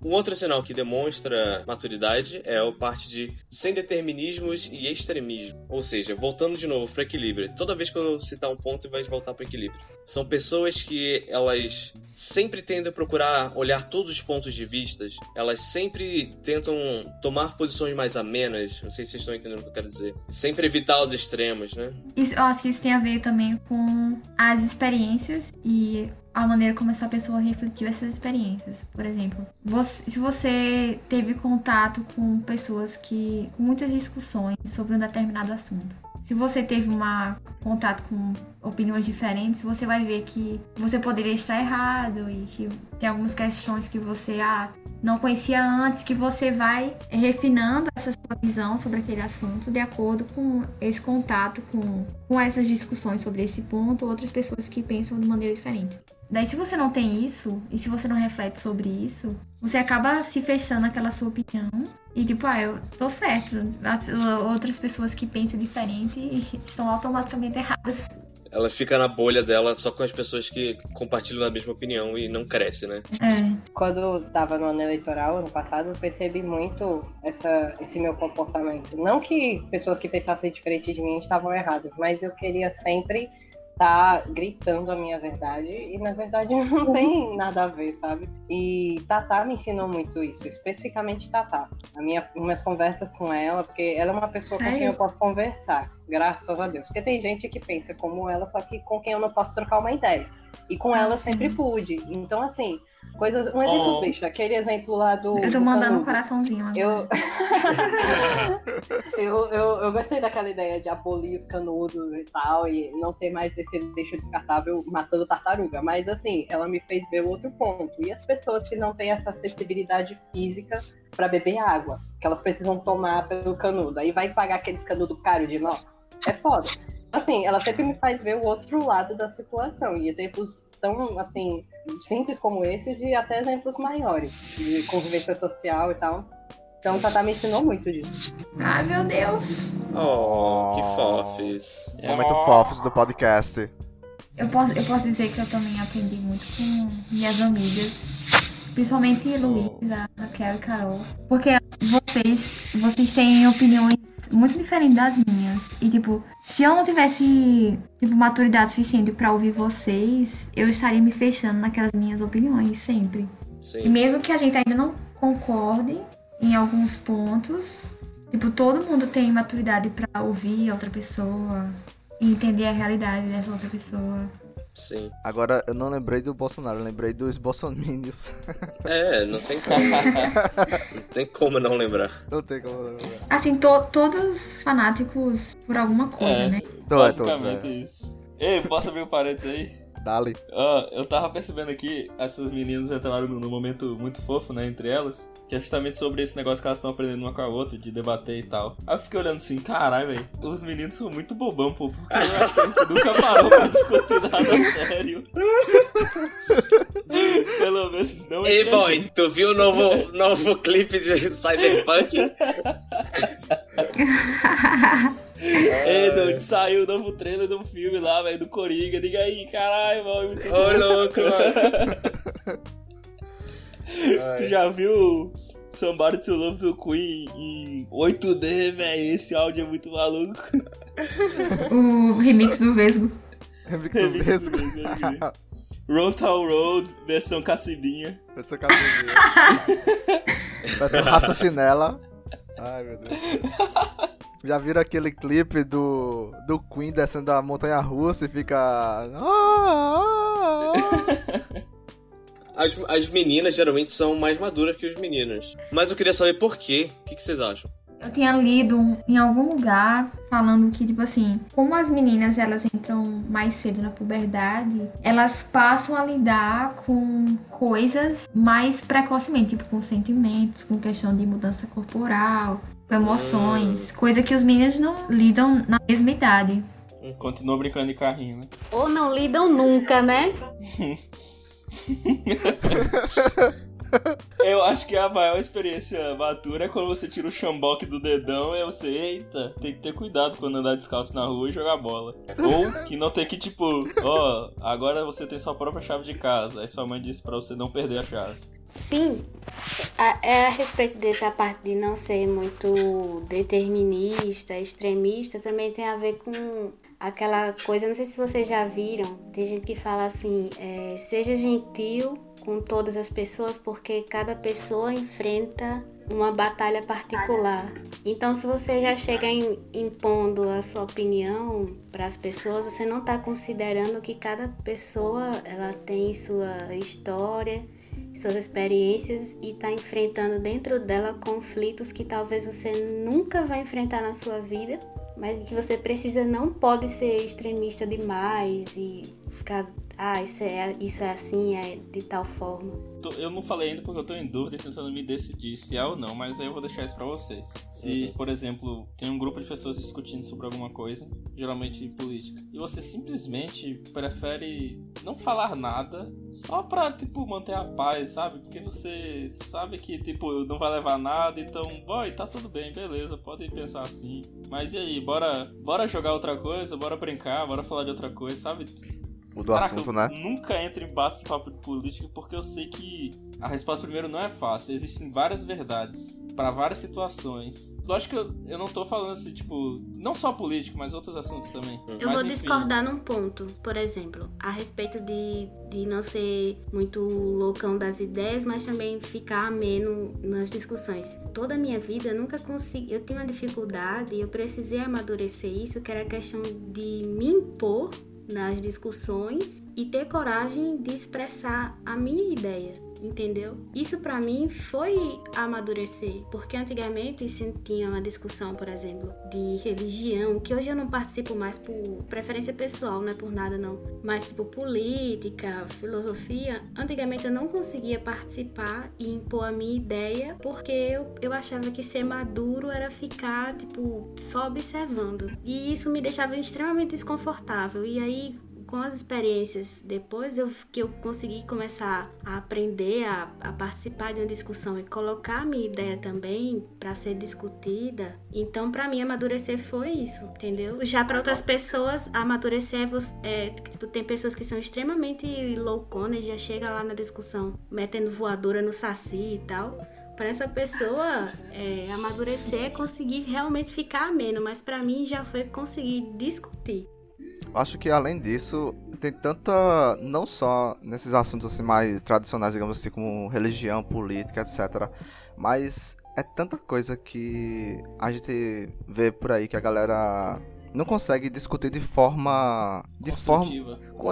Um outro sinal que demonstra maturidade é a parte de sem determinismos e extremismo. Ou seja, voltando de novo para equilíbrio. Toda vez que eu citar um ponto, vai voltar para equilíbrio. São pessoas que elas sempre tendem a procurar olhar todos os pontos de vistas. Elas sempre tentam tomar posições mais amenas. Não sei se vocês estão entendendo o que eu quero dizer. Sempre evitar os extremos, né? Isso, eu acho que isso tem a ver também com as experiências e a maneira como essa pessoa refletiu essas experiências. Por exemplo, você- se você teve contato com pessoas que. com muitas discussões sobre um determinado assunto. Se você teve uma contato com opiniões diferentes, você vai ver que você poderia estar errado e que tem algumas questões que você ah, não conhecia antes, que você vai refinando essa sua visão sobre aquele assunto de acordo com esse contato com, com essas discussões sobre esse ponto, outras pessoas que pensam de maneira diferente. Daí, se você não tem isso, e se você não reflete sobre isso, você acaba se fechando naquela sua opinião. E tipo, ah, eu tô certo. As- Outras pessoas que pensam diferente estão automaticamente erradas. Ela fica na bolha dela só com as pessoas que compartilham a mesma opinião e não cresce, né? É. Quando eu tava no ano eleitoral, ano passado, eu percebi muito essa, esse meu comportamento. Não que pessoas que pensassem diferente de mim estavam erradas, mas eu queria sempre estar gritando a minha verdade e na verdade não tem nada a ver, sabe? E Tatá me ensinou muito isso, especificamente Tatá. A minha, minhas conversas com ela, porque ela é uma pessoa com quem Sério? eu posso conversar, graças a Deus. Porque tem gente que pensa como ela, só que com quem eu não posso trocar uma ideia. E com Ah, ela sim. sempre pude. Então, assim, coisas. Um exemplo Oh. besta, aquele exemplo lá do. Eu tô do mandando um coraçãozinho agora. Eu... eu, eu, eu gostei daquela ideia de abolir os canudos e tal, e não ter mais esse lixo descartável matando tartaruga. Mas assim, ela me fez ver o outro ponto. E as pessoas que não têm essa acessibilidade física para beber água, que elas precisam tomar pelo canudo. Aí vai pagar aqueles canudos caros de inox. É foda. Assim, ela sempre me faz ver o outro lado da situação. E exemplos tão, assim, simples como esses e até exemplos maiores de convivência social e tal. Então, Tata me ensinou muito disso. Ai, meu Deus. Oh, que fofes. Momento fofos do podcast. Eu posso, eu posso dizer que eu também aprendi muito com minhas amigas, principalmente Luísa, Raquel e Carol, porque vocês, vocês têm opiniões muito diferentes das minhas. E tipo, se eu não tivesse tipo maturidade suficiente pra ouvir vocês, eu estaria me fechando naquelas minhas opiniões sempre. E Sim. mesmo que a gente ainda não concorde em alguns pontos, tipo, todo mundo tem maturidade pra ouvir a outra pessoa e entender a realidade dessa outra pessoa. Sim. Agora, eu não lembrei do Bolsonaro, eu lembrei dos bolsominions. É, não tem como. não tem como não lembrar. Não tem como lembrar. Assim, to- todos fanáticos por alguma coisa, É, né? Todos, basicamente é. isso. Ei, posso abrir um parênteses aí? Dali. Ó, eu tava percebendo aqui, essas meninas entraram num momento muito fofo, né, entre elas, que é justamente sobre esse negócio que elas estão aprendendo uma com a outra, de debater e tal. Aí eu fiquei olhando assim, caralho, velho, os meninos são muito bobão, pô, porque eu acho que a gente nunca parou pra discutir nada sério. Pelo menos não Ei, boy, gente. tu viu o novo, novo clipe de Cyberpunk? Ei, dude, saiu o novo trailer do filme lá, velho, do Coringa, diga aí, caralho, mano, muito Ô, louco, mano. Tu já viu Somebody to Love do Queen em 8D, velho? Esse áudio é muito maluco. O remix do Vesgo. Remix Remix do Vesgo. do Vesgo. Round Town Road, versão cacibinha. Cabeça. Vai ser raça chinela. Ai, meu Deus. Já viram aquele clipe do, do Queen descendo a montanha russa e fica. Ah, ah, ah. As, as meninas geralmente são mais maduras que os meninos. Mas eu queria saber por quê. O que, que vocês acham? Eu tinha lido em algum lugar falando que, tipo assim, como as meninas elas entram mais cedo na puberdade, elas passam a lidar com coisas mais precocemente, tipo com sentimentos, com questão de mudança corporal, com emoções, coisa que os meninos não lidam na mesma idade. Continua brincando de carrinho, né? Ou não lidam nunca, né? Eu acho que a maior experiência madura é quando você tira o chamboque do dedão e você, eita, tem que ter cuidado quando andar descalço na rua e jogar bola. Ou que não tem que, tipo, ó, agora você tem sua própria chave de casa. Aí sua mãe disse pra você não perder a chave. Sim, a, é a respeito dessa parte de não ser muito determinista, extremista, também tem a ver com aquela coisa, não sei se vocês já viram, tem gente que fala assim, é, seja gentil com todas as pessoas, porque cada pessoa enfrenta uma batalha particular. Então, se você já chega im- impondo a sua opinião para as pessoas, você não está considerando que cada pessoa ela tem sua história suas experiências e está enfrentando dentro dela conflitos que talvez você nunca vai enfrentar na sua vida, mas que você precisa não pode ser extremista demais e ficar ah, isso é, isso é assim, é de tal forma. Eu não falei ainda porque eu tô em dúvida e tentando me decidir se é ou não, mas aí eu vou deixar isso pra vocês. Se, por exemplo, tem um grupo de pessoas discutindo sobre alguma coisa, geralmente política, e você simplesmente prefere não falar nada só pra, tipo, manter a paz, sabe? Porque você sabe que, tipo, não vai levar nada, então, boy, tá tudo bem, beleza, podem pensar assim. Mas e aí, bora, bora jogar outra coisa, bora brincar, bora falar de outra coisa, sabe? Mudou o assunto, eu né? Nunca entro em bate de papo de política porque eu sei que a resposta primeiro não é fácil. Existem várias verdades para várias situações. Lógico que eu, eu não tô falando assim, tipo, não só político, mas outros assuntos também. Eu Mas, vou enfim. discordar num ponto, por exemplo, a respeito de, de não ser muito loucão das ideias, mas também ficar ameno nas discussões. Toda a minha vida eu nunca consegui, eu tinha uma dificuldade e eu precisei amadurecer isso, que era a questão de me impor nas discussões e ter coragem de expressar a minha ideia. Entendeu? Isso pra mim foi amadurecer, porque antigamente se tinha uma discussão, por exemplo, de religião, que hoje eu não participo mais por preferência pessoal, não é por nada não, mas tipo política, filosofia, antigamente eu não conseguia participar e impor a minha ideia, porque eu, eu achava que ser maduro era ficar tipo só observando. E isso me deixava extremamente desconfortável. E aí com as experiências depois eu, que eu consegui começar a aprender a, a participar de uma discussão e colocar a minha ideia também para ser discutida. Então, para mim, amadurecer foi isso, entendeu? Já para outras pessoas, amadurecer é, é, tipo, tem pessoas que são extremamente louconas, já chega lá na discussão metendo voadora no saci e tal. Para essa pessoa, é, amadurecer é conseguir realmente ficar ameno, mas para mim já foi conseguir discutir. Acho que além disso, tem tanta. Não só nesses assuntos assim mais tradicionais, digamos assim, como religião, política, etc. Mas é tanta coisa que a gente vê por aí que a galera não consegue discutir de forma. De forma.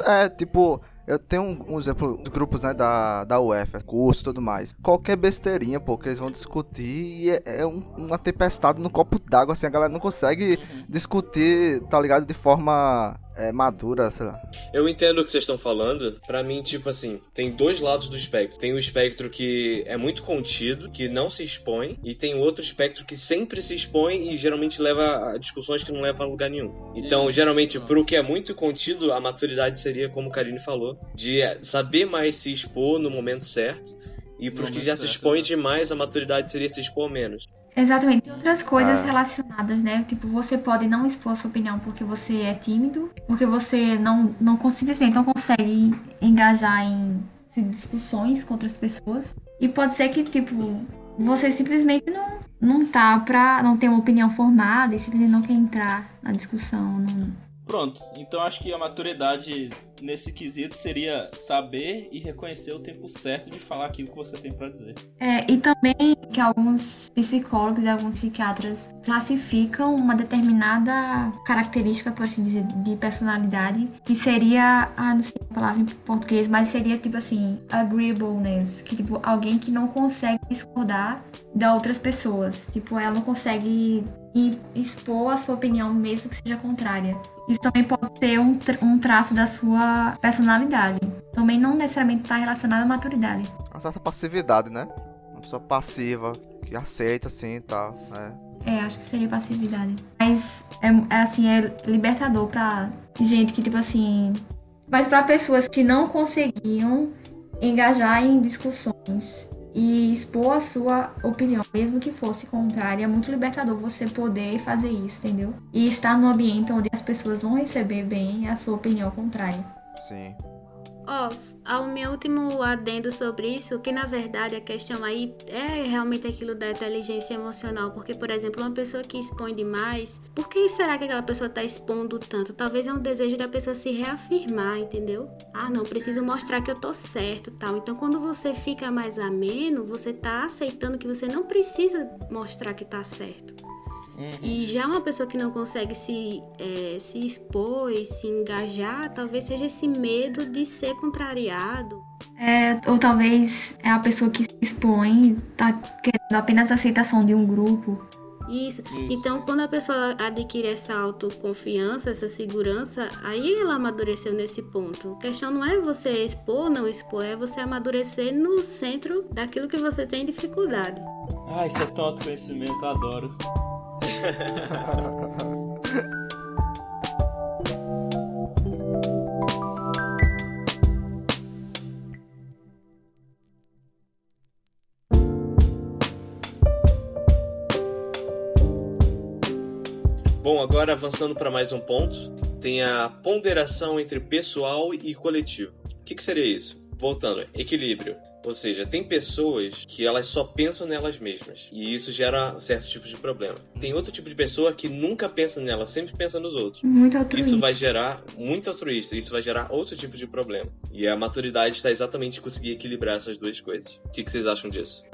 É, tipo, eu tenho um, um exemplo dos grupos, né, da, da UF, curso e tudo mais. Qualquer besteirinha, pô, que eles vão discutir e é, é um- uma tempestade no copo d'água, assim, a galera não consegue discutir, tá ligado, de forma é, madura, sei lá. Eu entendo o que vocês estão falando. Pra mim, tipo assim, tem dois lados do espectro. Tem o espectro que é muito contido, que não se expõe, e tem outro espectro que sempre se expõe e geralmente leva a discussões que não levam a lugar nenhum. Então, geralmente, pro que é muito contido, a maturidade seria, como o Karine falou, de saber mais se expor no momento certo. E pros que momento já se certo, expõem demais, a maturidade seria se expor menos. Exatamente. Tem outras coisas Ah. relacionadas, né? Tipo, você pode não expor sua opinião porque você é tímido, porque você não, não simplesmente não consegue engajar em discussões com outras pessoas. E pode ser que, tipo, você simplesmente não, não tá pra. não tem uma opinião formada e simplesmente não quer entrar na discussão. Não... Pronto, então acho que a maturidade nesse quesito seria saber e reconhecer o tempo certo de falar aquilo que você tem pra dizer. É, e também que alguns psicólogos e alguns psiquiatras classificam uma determinada característica, por assim dizer, de personalidade, que seria, ah, não sei a palavra em português, mas seria tipo assim, agreeableness, que tipo, alguém que não consegue discordar de outras pessoas. Tipo, ela não consegue expor a sua opinião mesmo que seja contrária. Isso também pode ser um, tra- um traço da sua personalidade. Também não necessariamente está relacionado à maturidade. Uma certa passividade, né? Uma pessoa passiva, que aceita, assim, e tal, né? É, acho que seria passividade. Mas é, é assim, é libertador pra gente que, tipo assim. Mas pra pessoas que não conseguiam engajar em discussões e expor a sua opinião, mesmo que fosse contrária, é muito libertador você poder fazer isso, entendeu? E estar no ambiente onde as pessoas vão receber bem a sua opinião contrária. Sim. Ó, s- ao meu último adendo sobre isso, que na verdade a questão aí é realmente aquilo da inteligência emocional, porque, por exemplo, uma pessoa que expõe demais, por que será que aquela pessoa tá expondo tanto? Talvez é um desejo da pessoa se reafirmar, entendeu? Ah, não, preciso mostrar que eu tô certo, tal. Então, quando você fica mais ameno, você tá aceitando que você não precisa mostrar que tá certo. E já uma pessoa que não consegue se, eh, se expor e se engajar, talvez seja esse medo de ser contrariado. É, ou talvez é a pessoa que se expõe, tá querendo apenas a aceitação de um grupo. Isso. Então, quando a pessoa adquire essa autoconfiança, essa segurança, aí ela amadureceu nesse ponto. A questão não é você expor ou não expor, é você amadurecer no centro daquilo que você tem dificuldade. Ah, isso é tão autoconhecimento, adoro. Bom, agora avançando para mais um ponto, tem a ponderação entre pessoal e coletivo. O que, que seria isso? Voltando, equilíbrio. Ou seja, tem pessoas que elas só pensam nelas mesmas. E isso gera certos tipos de problema. Tem outro tipo de pessoa que nunca pensa nela, sempre pensa nos outros. Muito altruísta. Isso vai gerar muito altruísta, isso vai gerar outro tipo de problema. E a maturidade está exatamente em conseguir equilibrar essas duas coisas. O que, que vocês acham disso?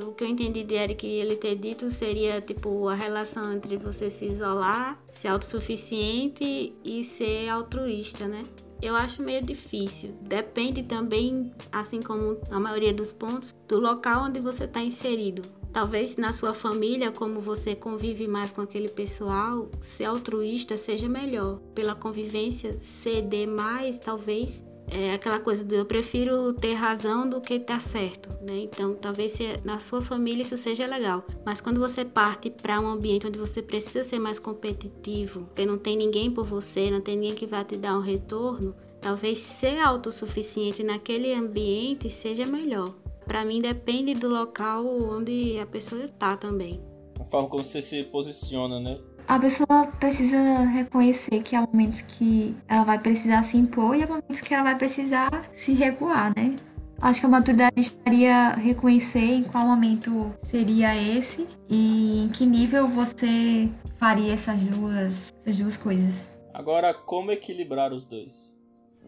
O que eu entendi de Eric ele ter dito seria tipo a relação entre você se isolar, ser autossuficiente e ser altruísta, né? Eu acho meio difícil. Depende também, assim como a maioria dos pontos, do local onde você está inserido. Talvez na sua família, como você convive mais com aquele pessoal, ser altruísta seja melhor. Pela convivência, ceder mais, talvez é aquela coisa do eu prefiro ter razão do que estar certo, né? Então, talvez se na sua família isso seja legal, mas quando você parte para um ambiente onde você precisa ser mais competitivo, porque não tem ninguém por você, não tem ninguém que vai te dar um retorno, talvez ser autossuficiente naquele ambiente seja melhor. Para mim depende do local onde a pessoa está também. A forma como você se posiciona, né? A pessoa precisa reconhecer que há momentos que ela vai precisar se impor e há momentos que ela vai precisar se recuar, né? Acho que a maturidade estaria reconhecer em qual momento seria esse e em que nível você faria essas duas, essas duas coisas. Agora, como equilibrar os dois?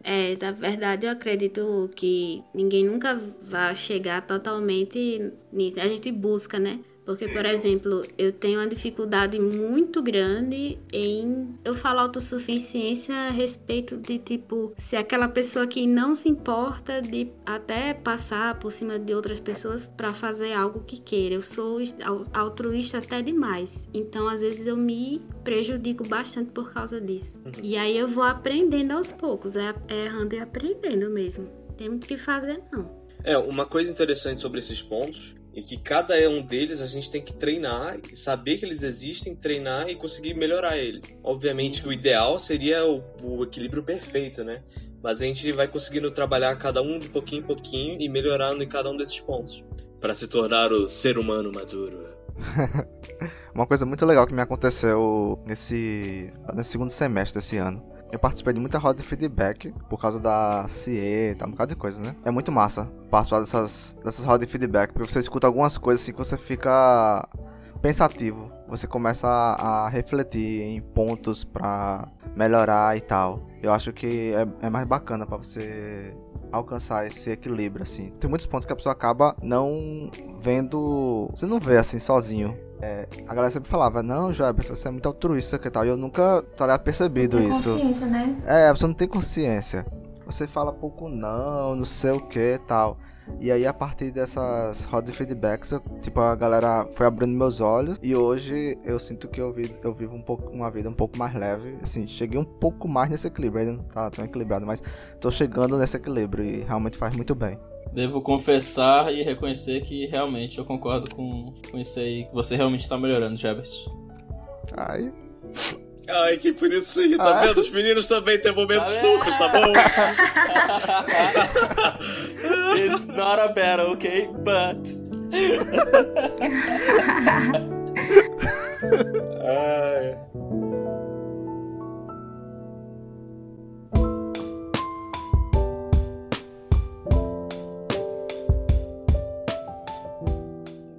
É, na verdade, eu acredito que ninguém nunca vai chegar totalmente nisso. A gente busca, né? Porque, por exemplo, eu tenho uma dificuldade muito grande em eu falar autossuficiência a respeito de tipo, se aquela pessoa que não se importa de até passar por cima de outras pessoas para fazer algo que queira. Eu sou altruísta até demais. Então, às vezes eu me prejudico bastante por causa disso. Uhum. E aí eu vou aprendendo aos poucos, é, é errando e aprendendo mesmo. Tem muito que fazer não. É, uma coisa interessante sobre esses pontos e que cada um deles a gente tem que treinar, saber que eles existem, treinar e conseguir melhorar ele. Obviamente que o ideal seria o, o equilíbrio perfeito, né? Mas a gente vai conseguindo trabalhar cada um de pouquinho em pouquinho e melhorando em cada um desses pontos para se tornar o ser humano maduro. Uma coisa muito legal que me aconteceu nesse, nesse segundo semestre desse ano eu participei de muita roda de feedback por causa da CIE, tá um bocado de coisa, né? É muito massa participar dessas, dessas rodas de feedback, porque você escuta algumas coisas assim que você fica pensativo. Você começa a, a refletir em pontos para melhorar e tal. Eu acho que é, é mais bacana para você alcançar esse equilíbrio, assim. Tem muitos pontos que a pessoa acaba não vendo. Você não vê assim sozinho. É, a galera sempre falava, não, Jabert, você é muito altruísta que tal. E eu nunca teria percebido não tem isso. consciência, né? É, a pessoa não tem consciência. Você fala pouco não, não sei o que tal. E aí, a partir dessas rodas de feedbacks, eu, tipo, a galera foi abrindo meus olhos. E hoje eu sinto que eu, vi, eu vivo um pouco, uma vida um pouco mais leve. Assim, cheguei um pouco mais nesse equilíbrio. Ainda não tá tão equilibrado, mas tô chegando nesse equilíbrio e realmente faz muito bem. Devo confessar e reconhecer que realmente eu concordo com, com isso aí. Você realmente está melhorando, Jabert. Ai. Ai, que por isso aí, tá ah. vendo? Os meninos também têm momentos tá loucos, tá bom? It's not a battle, okay? But. Ai.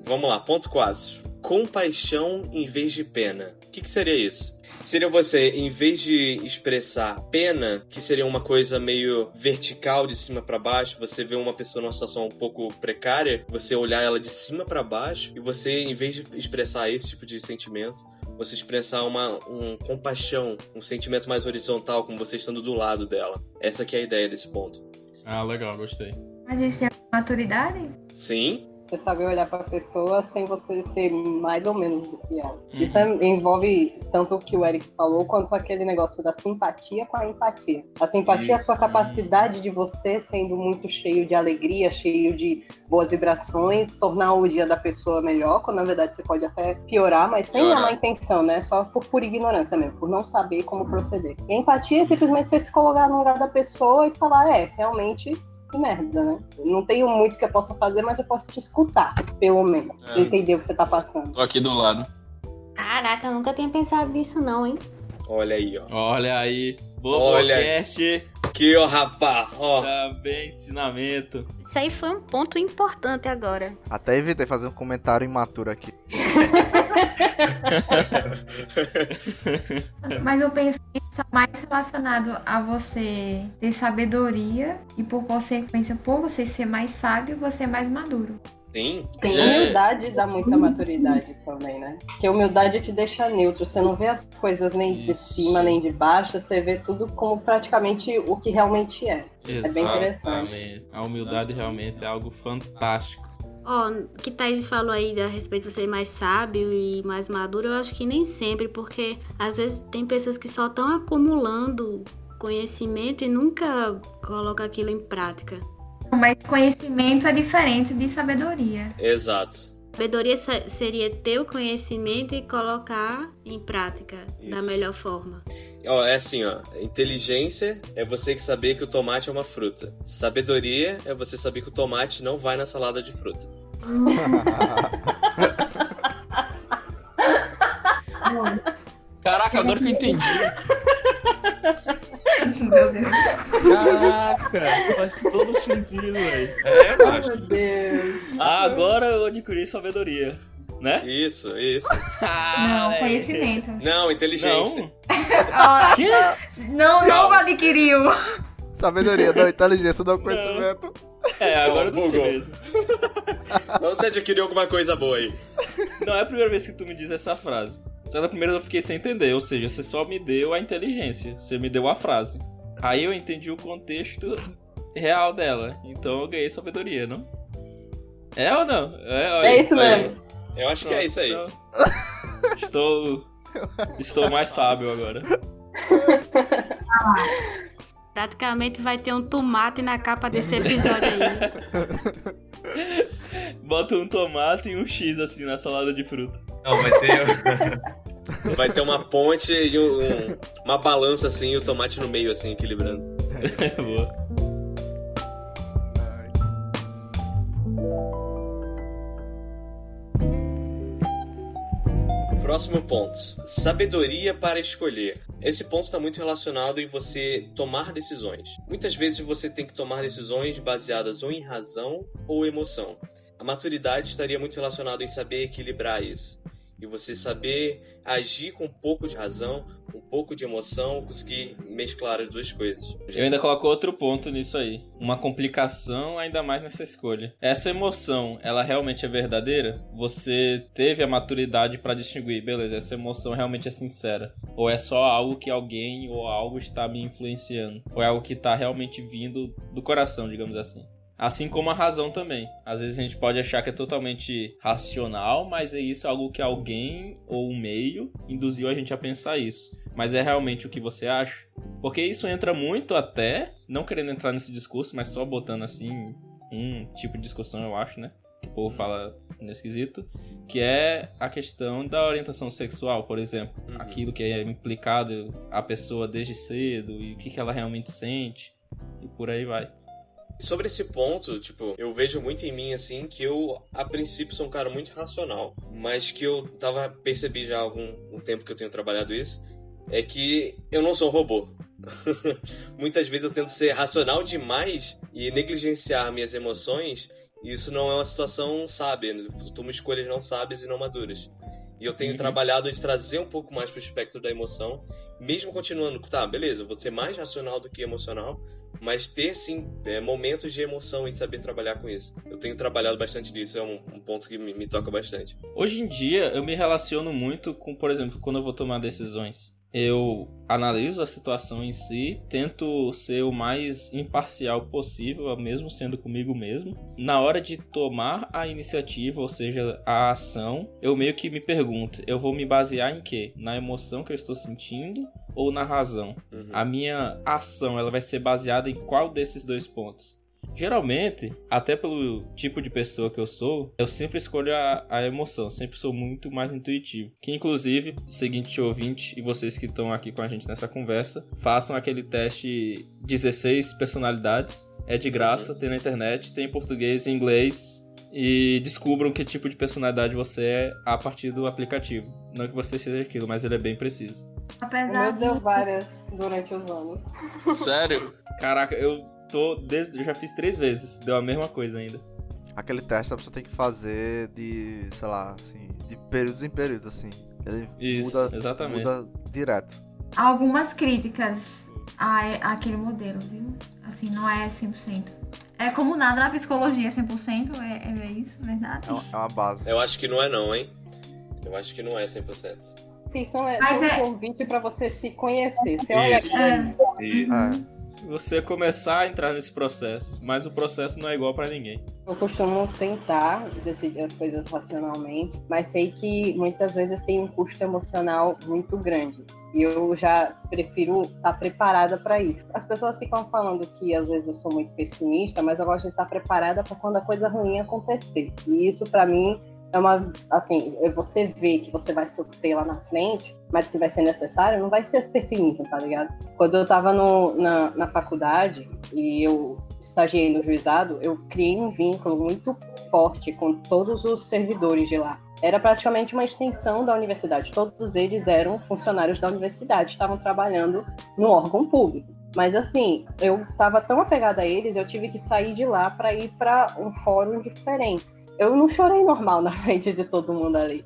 Vamos lá, ponto 4. Compaixão em vez de pena. O que, que seria isso? Seria você, em vez de expressar pena, que seria uma coisa meio vertical de cima para baixo, você vê uma pessoa numa situação um pouco precária, você olhar ela de cima para baixo e você, em vez de expressar esse tipo de sentimento, você expressar uma um compaixão, um sentimento mais horizontal, como você estando do lado dela. Essa que é a ideia desse ponto. Ah, legal, gostei. Mas isso é maturidade? Sim, você saber olhar para a pessoa sem você ser mais ou menos do que ela. Uhum. Isso é, envolve tanto o que o Eric falou, quanto aquele negócio da simpatia com a empatia. A simpatia é a sua capacidade de você, sendo muito cheio de alegria, cheio de boas vibrações, tornar o dia da pessoa melhor, quando na verdade você pode até piorar, mas sem a má intenção, né? Só por pura ignorância mesmo, por não saber como proceder. E a empatia é simplesmente você se colocar no lugar da pessoa e falar, é, realmente que merda, né? Não tenho muito que eu possa fazer, mas eu posso te escutar, pelo menos. É. Entender o que você tá passando. Tô aqui do lado. Caraca, eu nunca tinha pensado nisso, não, hein? Olha aí, ó. Olha aí. Bobocast. Aqui, ó, rapá. Ó. Também ensinamento. Isso aí foi um ponto importante agora. Até evitei fazer um comentário imaturo aqui. Mas eu penso que isso é mais relacionado a você ter sabedoria e, por consequência, por você ser mais sábio, você é mais maduro. Sim. Tem é. humildade dá muita maturidade também, né? Porque humildade te deixa neutro. Você não vê as coisas nem de cima nem de baixo, você vê tudo como praticamente o que realmente é. Exatamente. É bem interessante. A humildade realmente é algo fantástico. Ó, oh, que Thaís falou aí a respeito de você ser mais sábio e mais maduro, eu acho que nem sempre, porque às vezes tem pessoas que só estão acumulando conhecimento e nunca colocam aquilo em prática. Mas conhecimento é diferente de sabedoria. Exato. Sabedoria seria ter o conhecimento e colocar em prática Isso. da melhor forma. Ó, é assim, ó. Inteligência é você saber que o tomate é uma fruta. Sabedoria é você saber que o tomate não vai na salada de fruta. Caraca, agora que eu entendi. Meu Deus. Caraca, faz todo sentido, velho. É, meu Deus. Ah, agora eu adquiri sabedoria. Né? Isso, isso. não, conhecimento. Não, inteligência. Não. que? Não, não adquiriu. Sabedoria, não, inteligência, não conhecimento. É, agora eu não sei mesmo. Não você adquiriu alguma coisa boa aí. Não é a primeira vez que tu me diz essa frase. Só da primeira eu fiquei sem entender, ou seja, você só me deu a inteligência, você me deu a frase. Aí eu entendi o contexto real dela, então eu ganhei sabedoria, não? É ou não? É, É isso mesmo. Eu acho que é isso aí. Então, estou. Estou mais sábio agora. Praticamente vai ter um tomate na capa desse episódio aí. Bota um tomate e um X assim na salada de fruta. Não, vai ter. vai ter uma ponte e um- um- uma balança assim e o tomate no meio, assim, equilibrando. Boa. Próximo ponto. Sabedoria para escolher. Esse ponto está muito relacionado em você tomar decisões. Muitas vezes você tem que tomar decisões baseadas ou em razão ou emoção. A maturidade estaria muito relacionada em saber equilibrar isso. E você saber agir com um pouco de razão, um pouco de emoção, conseguir mesclar as duas coisas. Eu ainda coloco outro ponto nisso aí. Uma complicação ainda mais nessa escolha. Essa emoção, ela realmente é verdadeira? Você teve a maturidade pra distinguir, beleza, essa emoção realmente é sincera? Ou é só algo que alguém ou algo está me influenciando? Ou é algo que tá realmente vindo do coração, digamos assim? Assim como a razão também. Às vezes a gente pode achar que é totalmente racional, mas é isso algo que alguém ou um meio induziu a gente a pensar isso. Mas é realmente o que você acha? Porque isso entra muito até, não querendo entrar nesse discurso, mas só botando assim um tipo de discussão, eu acho, né? Que o povo fala nesse quesito, que é a questão da orientação sexual, por exemplo. Aquilo que é implicado a pessoa desde cedo e o que que ela realmente sente e por aí vai. Sobre esse ponto, tipo, eu vejo muito em mim, assim, que eu, a princípio, sou um cara muito racional, mas que eu tava, percebi já há algum um tempo que eu tenho trabalhado isso, é que eu não sou um robô. Muitas vezes eu tento ser racional demais e negligenciar minhas emoções, e isso não é uma situação sábia, eu tomo escolhas não sábias e não maduras. E eu tenho Uhum. trabalhado de trazer um pouco mais pro espectro da emoção, mesmo continuando, tá, beleza, eu vou ser mais racional do que emocional, mas ter sim é, momentos de emoção e saber trabalhar com isso. Eu tenho trabalhado bastante disso, é um, um ponto que me, me toca bastante. Hoje em dia, eu me relaciono muito com, por exemplo, quando eu vou tomar decisões. Eu analiso a situação em si, tento ser o mais imparcial possível, mesmo sendo comigo mesmo. Na hora de tomar a iniciativa, ou seja, a ação, eu meio que me pergunto: eu vou me basear em quê? Na emoção que eu estou sentindo ou na razão? A minha ação ela vai ser baseada em qual desses dois pontos? Geralmente, até pelo tipo de pessoa que eu sou, eu sempre escolho a, a emoção, sempre sou muito mais intuitivo. Que inclusive, seguinte ouvinte e vocês que estão aqui com a gente nessa conversa, façam aquele teste 16 personalidades. É de graça, tem na internet, tem em português e inglês. E descubram que tipo de personalidade você é a partir do aplicativo. Não que você seja aquilo, mas ele é bem preciso. O Apesar meu de. deu várias durante os anos. Sério? Caraca, eu tô desde. Eu já fiz três vezes, deu a mesma coisa ainda. Aquele teste a pessoa tem que fazer de, sei lá, assim, de períodos em períodos, assim. Ele Isso, muda, exatamente. muda direto. Algumas críticas a, àquele modelo, viu? Assim, não é 100%. É como nada na psicologia, 100%, é, é isso, verdade? É uma, é uma base. Eu acho que não é não, hein? Eu acho que não é 100%. Ficção é Mas um é- convite pra você se conhecer. Você olha aqui, É. Você começar a entrar nesse processo, mas o processo não é igual pra ninguém. Eu costumo tentar decidir as coisas racionalmente, mas sei que muitas vezes tem um custo emocional muito grande. E eu já prefiro estar preparada para isso. As pessoas ficam falando que às vezes eu sou muito pessimista, mas eu gosto de estar preparada para quando a coisa ruim acontecer. E isso para mim é uma assim, você vê que você vai sofrer lá na frente, mas que vai ser necessário, não vai ser pessimismo, tá ligado? Quando eu tava no, na, na faculdade e eu estagiei no juizado, eu criei um vínculo muito forte com todos os servidores de lá. Era praticamente uma extensão da universidade. Todos eles eram funcionários da universidade, estavam trabalhando no órgão público. Mas assim, eu estava tão apegada a eles, eu tive que sair de lá para ir para um fórum diferente. Eu não chorei normal na frente de todo mundo ali,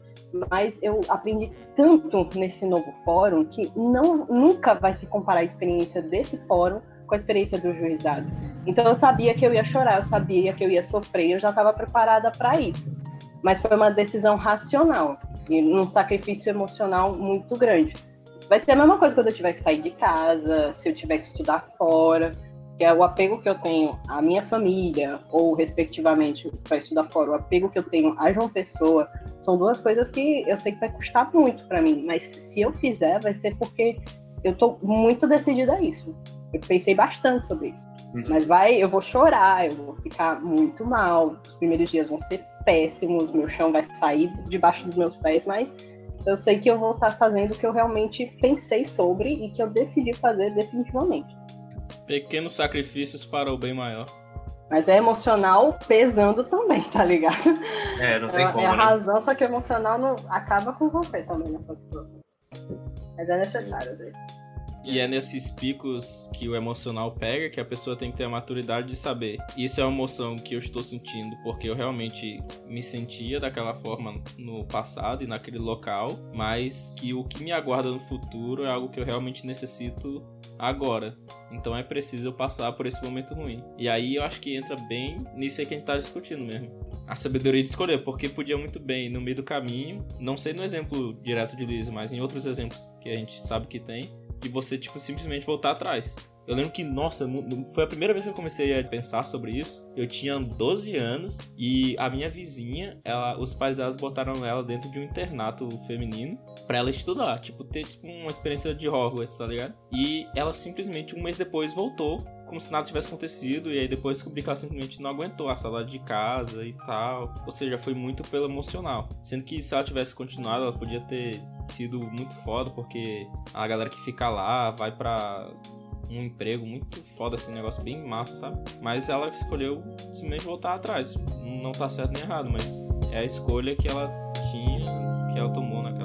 mas eu aprendi tanto nesse novo fórum que não nunca vai se comparar a experiência desse fórum com a experiência do juizado. Então eu sabia que eu ia chorar, eu sabia que eu ia sofrer, eu já estava preparada para isso. mas foi uma decisão racional e num sacrifício emocional muito grande. Vai ser a mesma coisa quando eu tiver que sair de casa, se eu tiver que estudar fora, que é o apego que eu tenho à minha família, ou respectivamente para estudar fora, o apego que eu tenho a João Pessoa, são duas coisas que eu sei que vai custar muito para mim, mas se eu fizer, vai ser porque eu tô muito decidida a isso. Eu pensei bastante sobre isso. Uhum. Mas vai, eu vou chorar, eu vou ficar muito mal. Os primeiros dias vão ser péssimos, meu chão vai sair debaixo dos meus pés, mas eu sei que eu vou estar fazendo o que eu realmente pensei sobre e que eu decidi fazer definitivamente. Pequenos sacrifícios para o bem maior. Mas é emocional pesando também, tá ligado? É, não tem é, como, é a né? razão, só que o emocional não acaba com você também nessas situações. Mas é necessário às vezes. E é nesses picos que o emocional pega que a pessoa tem que ter a maturidade de saber. Isso é uma emoção que eu estou sentindo porque eu realmente me sentia daquela forma no passado e naquele local, mas que o que me aguarda no futuro é algo que eu realmente necessito agora. Então é preciso eu passar por esse momento ruim. E aí eu acho que entra bem nisso aí que a gente tá discutindo mesmo. A sabedoria de escolher, porque podia muito bem, no meio do caminho, não sei no exemplo direto de Liz, mas em outros exemplos que a gente sabe que tem, de você, tipo, simplesmente voltar atrás. Eu lembro que, nossa, foi a primeira vez que eu comecei a pensar sobre isso. Eu tinha 12 anos e a minha vizinha, ela, os pais delas botaram ela dentro de um internato feminino pra ela estudar, tipo, ter tipo uma experiência de Hogwarts, tá ligado? E ela simplesmente um mês depois voltou como se nada tivesse acontecido, e aí depois descobri que ela simplesmente não aguentou a sala de casa e tal. Ou seja, foi muito pelo emocional. Sendo que se ela tivesse continuado, ela podia ter sido muito foda, porque a galera que fica lá vai pra um emprego muito foda, assim, um negócio bem massa, sabe? Mas ela escolheu simplesmente voltar atrás. Não tá certo nem errado, mas é a escolha que ela tinha, que ela tomou naquela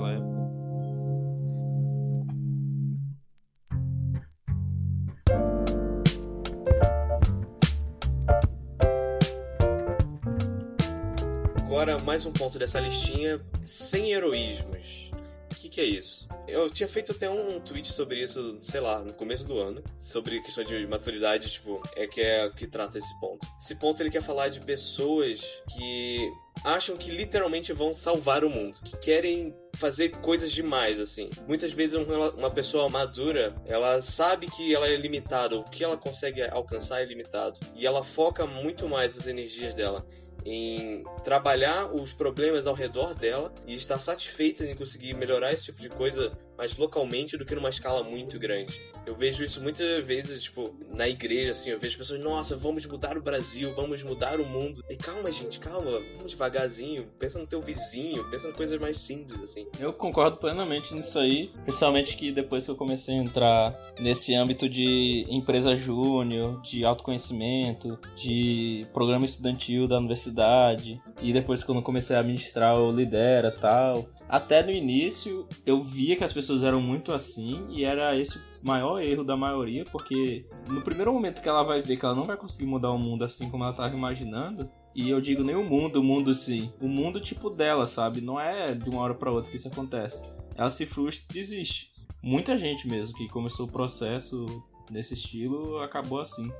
Agora, mais um ponto dessa listinha: sem heroísmos. O que, que é isso? Eu tinha feito até um tweet sobre isso, sei lá, no começo do ano, sobre questão de maturidade, tipo, é que é que trata esse ponto. Esse ponto ele quer falar de pessoas que acham que literalmente vão salvar o mundo, que querem fazer coisas demais, assim. Muitas vezes um uma pessoa madura, ela sabe que ela é limitada, o que ela consegue alcançar é limitado, e ela foca muito mais as energias dela em trabalhar os problemas ao redor dela e estar satisfeita em conseguir melhorar esse tipo de coisa mais localmente do que numa escala muito grande. Eu vejo isso muitas vezes, tipo, na igreja, assim, eu vejo pessoas, nossa, vamos mudar o Brasil, vamos mudar o mundo. E calma, gente, calma, vamos devagarzinho, pensa no teu vizinho, pensa em coisas mais simples, assim. Eu concordo plenamente nisso aí, principalmente que depois que eu comecei a entrar nesse âmbito de empresa júnior, de autoconhecimento, de programa estudantil da universidade, e depois quando eu comecei a ministrar o Lidera tal. Até no início eu via que as pessoas eram muito assim e era esse o maior erro da maioria, porque no primeiro momento que ela vai ver que ela não vai conseguir mudar o mundo assim como ela estava imaginando, e eu digo nem o mundo, o mundo sim. O mundo tipo dela, sabe? Não é de uma hora pra outra que isso acontece. Ela se frustra e desiste. Muita gente mesmo que começou o processo nesse estilo acabou assim.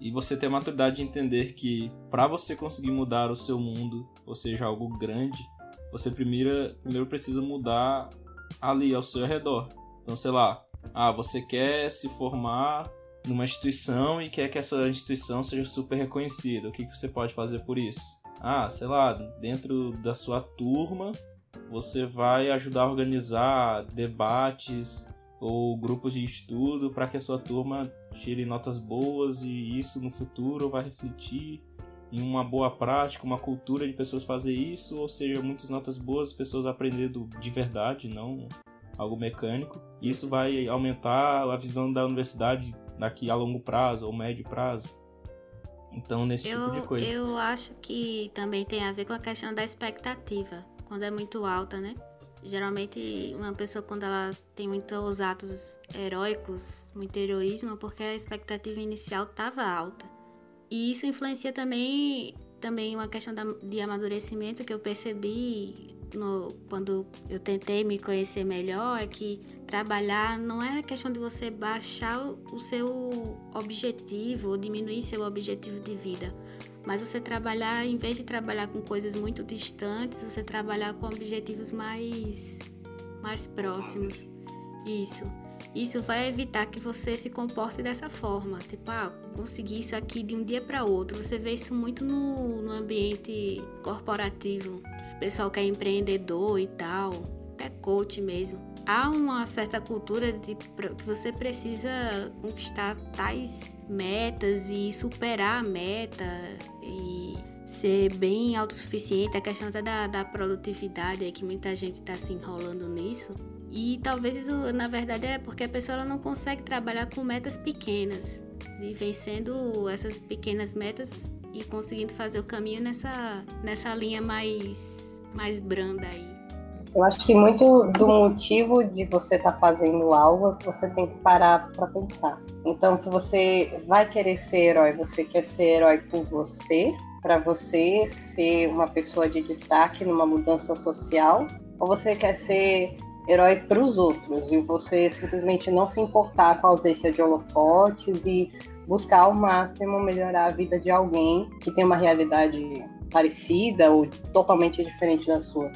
E você ter a maturidade de entender que para você conseguir mudar o seu mundo, ou seja, algo grande, você primeiro, primeiro precisa mudar ali ao seu redor. Então, sei lá, ah, você quer se formar numa instituição e quer que essa instituição seja super reconhecida. O que, que você pode fazer por isso? Ah, sei lá, dentro da sua turma, você vai ajudar a organizar debates ou grupos de estudo para que a sua turma tire notas boas e isso no futuro vai refletir em uma boa prática, uma cultura de pessoas fazer isso, ou seja, muitas notas boas, pessoas aprendendo de verdade, não algo mecânico. E isso vai aumentar a visão da universidade daqui a longo prazo ou médio prazo. Então, nesse eu, tipo de coisa. Eu acho que também tem a ver com a questão da expectativa, quando é muito alta, né? Geralmente, uma pessoa, quando ela tem muitos atos heróicos, muito heroísmo, porque a expectativa inicial estava alta. E isso influencia também, também uma questão da, de amadurecimento que eu percebi no, quando eu tentei me conhecer melhor, é que trabalhar não é questão de você baixar o, o seu objetivo ou diminuir seu objetivo de vida, Mas você trabalhar, em vez de trabalhar com coisas muito distantes, você trabalhar com objetivos mais, mais próximos. Isso. Isso vai evitar que você se comporte dessa forma. Tipo, ah, conseguir isso aqui de um dia para outro. Você vê isso muito no, no ambiente corporativo. Esse pessoal que é empreendedor e tal, até coach mesmo. Há uma certa cultura de que você precisa conquistar tais metas e superar a meta e ser bem autossuficiente. A questão até da, da produtividade, é que muita gente está se enrolando nisso. E talvez isso, na verdade, é porque a pessoa não consegue trabalhar com metas pequenas. E vencendo essas pequenas metas e conseguindo fazer o caminho nessa, nessa linha mais, mais branda aí. Eu acho que muito do motivo de você estar tá fazendo algo é que você tem que parar para pensar. Então, se você vai querer ser herói, você quer ser herói por você, para você ser uma pessoa de destaque numa mudança social, ou você quer ser herói para os outros e você simplesmente não se importar com a ausência de holofotes e buscar ao máximo melhorar a vida de alguém que tem uma realidade parecida ou totalmente diferente da sua.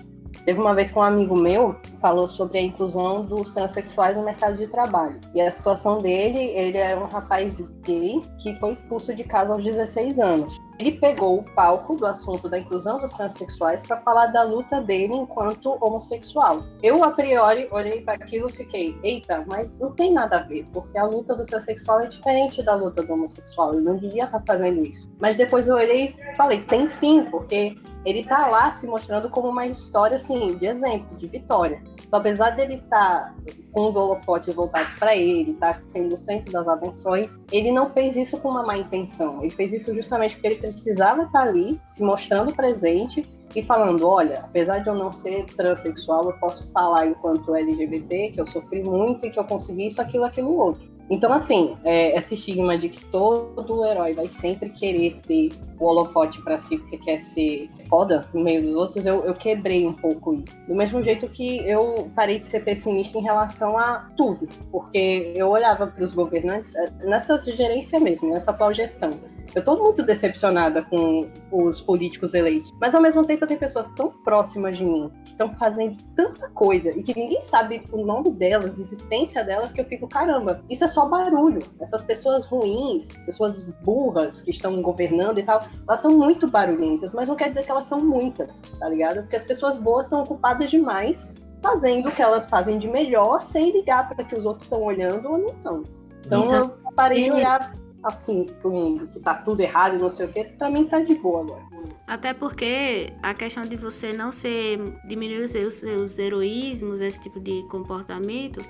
Teve uma vez que um amigo meu falou sobre a inclusão dos transexuais no mercado de trabalho. E a situação dele, ele é um rapaz gay que foi expulso de casa aos 16 anos. Ele pegou o palco do assunto da inclusão dos transexuais para falar da luta dele enquanto homossexual. Eu, a priori, olhei para aquilo e fiquei, eita, mas não tem nada a ver, porque a luta do transexual é diferente da luta do homossexual. Ele não devia estar tá fazendo isso. Mas depois eu olhei e falei, tem sim, porque ele tá lá se mostrando como uma história assim, de exemplo, de vitória. Então, apesar dele estar tá com os holofotes voltados para ele, estar tá sendo o centro das atenções, ele não fez isso com uma má intenção. Ele fez isso justamente porque ele precisava estar tá ali, se mostrando presente e falando: olha, apesar de eu não ser transexual, eu posso falar enquanto LGBT que eu sofri muito e que eu consegui isso, aquilo, aquilo outro. Então, assim, é, esse estigma de que todo herói vai sempre querer ter o holofote para si porque quer ser foda no meio dos outros, eu, eu quebrei um pouco isso. Do mesmo jeito que eu parei de ser pessimista em relação a tudo, porque eu olhava para os governantes é, nessa gerência mesmo, nessa atual gestão. Eu tô muito decepcionada com os políticos eleitos. Mas ao mesmo tempo eu tenho pessoas tão próximas de mim, estão fazendo tanta coisa e que ninguém sabe o nome delas, a existência delas, que eu fico, caramba, isso é só barulho. Essas pessoas ruins, pessoas burras que estão governando e tal, elas são muito barulhentas, mas não quer dizer que elas são muitas, tá ligado? Porque as pessoas boas estão ocupadas demais fazendo o que elas fazem de melhor sem ligar para que os outros estão olhando ou não estão. Então Isso. eu parei de olhar assim pro mundo, que tá tudo errado e não sei o que, pra mim tá de boa agora. Até porque a questão de você não ser diminuir os seus, seus heroísmos, esse tipo de comportamento,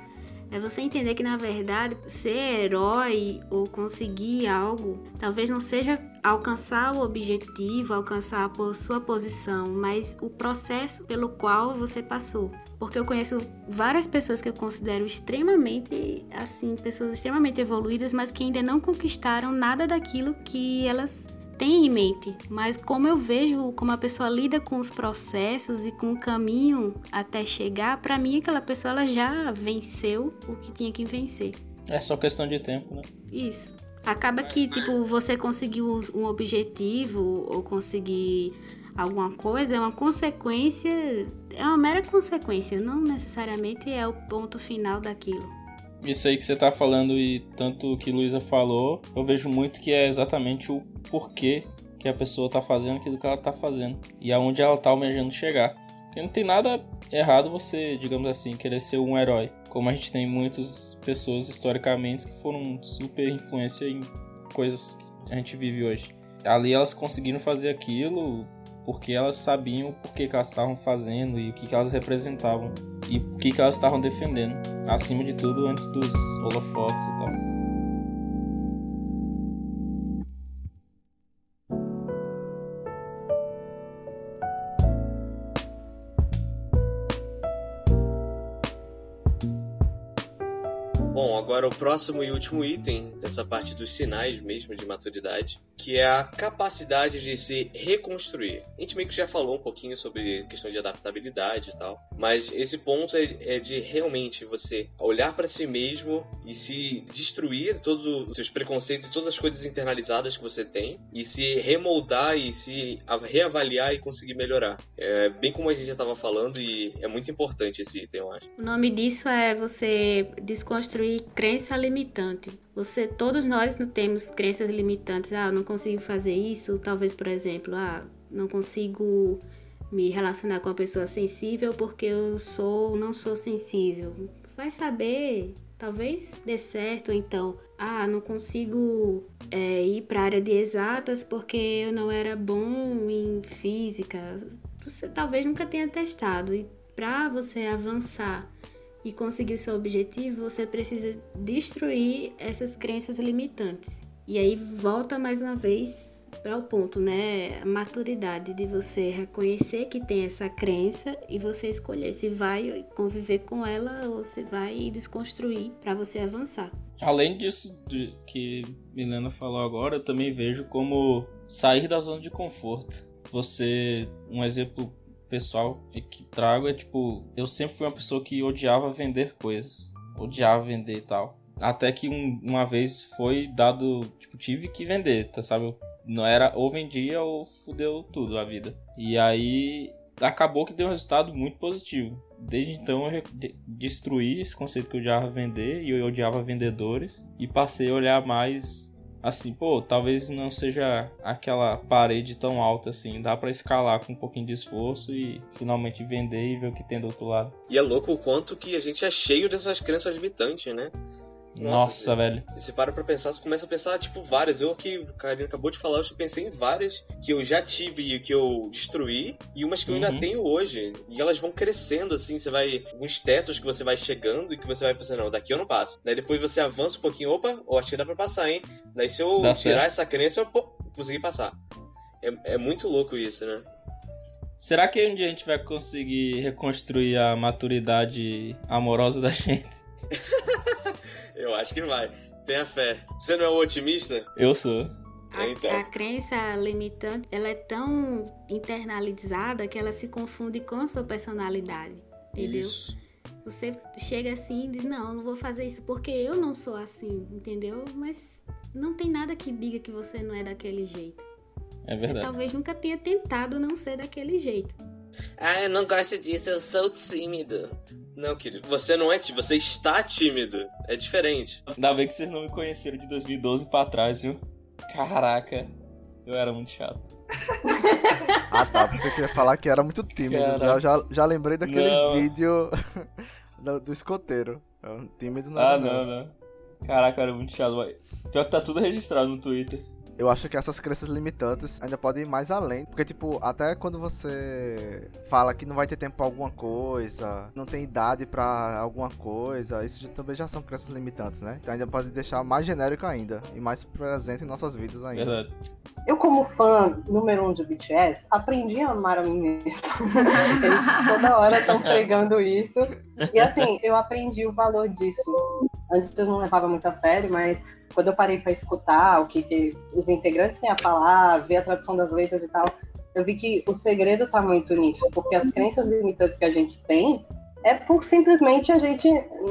é você entender que na verdade ser herói ou conseguir algo talvez não seja alcançar o objetivo, alcançar a sua posição, mas o processo pelo qual você passou. Porque eu conheço várias pessoas que eu considero extremamente, assim, pessoas extremamente evoluídas, mas que ainda não conquistaram nada daquilo que elas têm em mente. Mas como eu vejo como a pessoa lida com os processos e com o caminho até chegar, para mim aquela pessoa ela já venceu o que tinha que vencer. É só questão de tempo, né? Isso. Acaba que, tipo, você conseguiu um objetivo ou conseguir alguma coisa é uma consequência, é uma mera consequência, não necessariamente é o ponto final daquilo. Isso aí que você tá falando e tanto o que Luísa falou, eu vejo muito que é exatamente o porquê que a pessoa tá fazendo aquilo que ela tá fazendo e aonde ela tá almejando chegar. Porque não tem nada errado você, digamos assim, querer ser um herói. Como a gente tem muitas pessoas historicamente que foram super influência em coisas que a gente vive hoje. Ali elas conseguiram fazer aquilo porque elas sabiam por que, que elas estavam fazendo e o que, que elas representavam e o que, que elas estavam defendendo, acima de tudo antes dos holofotes e tal. Agora o próximo e último item dessa parte dos sinais mesmo de maturidade que é a capacidade de se reconstruir. A gente meio que já falou um pouquinho sobre questão de adaptabilidade e tal, mas esse ponto é, é de realmente você olhar para si mesmo e se destruir todos os seus preconceitos e todas as coisas internalizadas que você tem e se remoldar e se reavaliar e conseguir melhorar. É bem como a gente já estava falando e é muito importante esse item, eu acho. O nome disso é você desconstruir crença limitante. Você, todos nós temos crenças limitantes. Ah, eu não consigo fazer isso. Talvez, por exemplo, ah, não consigo me relacionar com uma pessoa sensível porque eu sou, não sou sensível. Vai saber, talvez dê certo. Então, ah, não consigo é, ir para a área de exatas porque eu não era bom em física. Você talvez nunca tenha testado e para você avançar e conseguir seu objetivo, você precisa destruir essas crenças limitantes. E aí volta mais uma vez para o ponto, né? A maturidade de você reconhecer que tem essa crença e você escolher se vai conviver com ela ou se vai desconstruir para você avançar. Além disso de, que Milena falou agora, eu também vejo como sair da zona de conforto. Você, um exemplo pessoal que trago é tipo, eu sempre fui uma pessoa que odiava vender coisas, odiava vender e tal. Até que um, uma vez foi dado, tipo, tive que vender, tá, sabe? Não era ou vendia ou fudeu tudo a vida. E aí acabou que deu um resultado muito positivo. Desde então eu destruí esse conceito que eu odiava vender e eu odiava vendedores e passei a olhar mais assim, pô, talvez não seja aquela parede tão alta assim, dá para escalar com um pouquinho de esforço e finalmente vender e ver o que tem do outro lado. E é louco o quanto que a gente é cheio dessas crenças limitantes, né? Nossa, Nossa velho. E você para pra pensar, você começa a pensar, tipo, várias. Eu aqui, o Karina acabou de falar, eu pensei em várias que eu já tive e que eu destruí, e umas que eu ainda Uhum. tenho hoje. E elas vão crescendo, assim, você vai. Alguns tetos que você vai chegando e que você vai pensando, não, daqui eu não passo. Daí depois você avança um pouquinho, opa, eu acho que dá pra passar, hein? Daí se eu Dá tirar certo. essa crença, eu pô, consegui passar. É, é muito louco isso, né? Será que um dia a gente vai conseguir reconstruir a maturidade amorosa da gente? Eu acho que vai. Tenha fé. Você não é um otimista? Eu sou. A, Então. a crença limitante, ela é tão internalizada que ela se confunde com a sua personalidade, entendeu? Isso. Você chega assim e diz, não, eu não vou fazer isso porque eu não sou assim, entendeu? Mas não tem nada que diga que você não é daquele jeito. É Você verdade. talvez nunca tenha tentado não ser daquele jeito. Ah, eu não gosto disso, eu sou tímido. Não, querido, você não é tímido, você está tímido. É diferente. Ainda bem que vocês não me conheceram de 2012 pra trás, viu? Caraca, eu era muito chato. Ah tá, você queria falar que era muito tímido. Cara. Já, já, já lembrei daquele Não. vídeo do, do escoteiro. É um tímido não Ah, era, não, não. Caraca, eu era muito chato. Pior que tá tudo registrado no Twitter. Eu acho que essas crenças limitantes ainda podem ir mais além. Porque, tipo, até quando você fala que não vai ter tempo pra alguma coisa, não tem idade pra alguma coisa, isso já- também já são crenças limitantes, né? Então ainda pode deixar mais genérico ainda e mais presente em nossas vidas ainda. Verdade. Eu, como fã número um de BTS, aprendi a amar a mim mesma. Eles toda hora estão pregando isso. E assim, eu aprendi o valor disso. Antes eu não levava muito a sério, mas quando eu parei para escutar o que, que os integrantes têm a falar, ver a tradução das letras e tal, eu vi que o segredo tá muito nisso, porque as crenças limitantes que a gente tem é por simplesmente a gente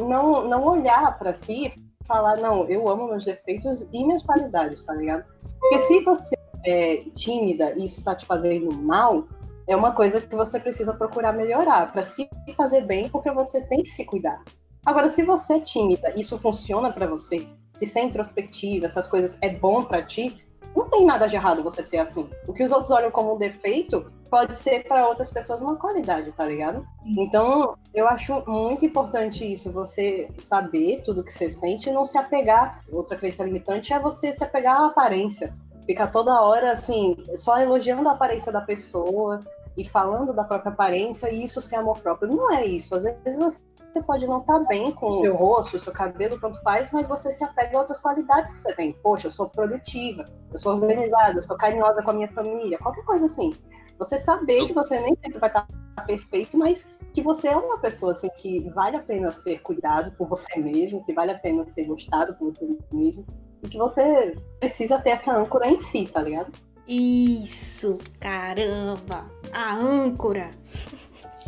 não, não olhar para si e falar, não, eu amo meus defeitos e minhas qualidades, tá ligado? Porque se você é tímida e isso tá te fazendo mal, é uma coisa que você precisa procurar melhorar para se fazer bem, porque você tem que se cuidar. Agora, se você é tímida, isso funciona para você, se ser introspectiva, essas coisas é bom para ti, não tem nada de errado você ser assim. O que os outros olham como um defeito pode ser para outras pessoas uma qualidade, tá ligado? Então, eu acho muito importante isso, você saber tudo que você sente e não se apegar. Outra crença limitante é você se apegar à aparência. Ficar toda hora, assim, só elogiando a aparência da pessoa e falando da própria aparência e isso ser amor próprio. Não é isso. Às vezes você pode não estar bem com o seu rosto, o seu cabelo, tanto faz, mas você se apega a outras qualidades que você tem. Poxa, eu sou produtiva, eu sou organizada, eu sou carinhosa com a minha família, qualquer coisa assim. Você saber que você nem sempre vai estar perfeito, mas que você é uma pessoa assim que vale a pena ser cuidado por você mesmo, que vale a pena ser gostado por você mesmo. e que você precisa ter essa âncora em si, tá ligado? Isso, caramba! A âncora!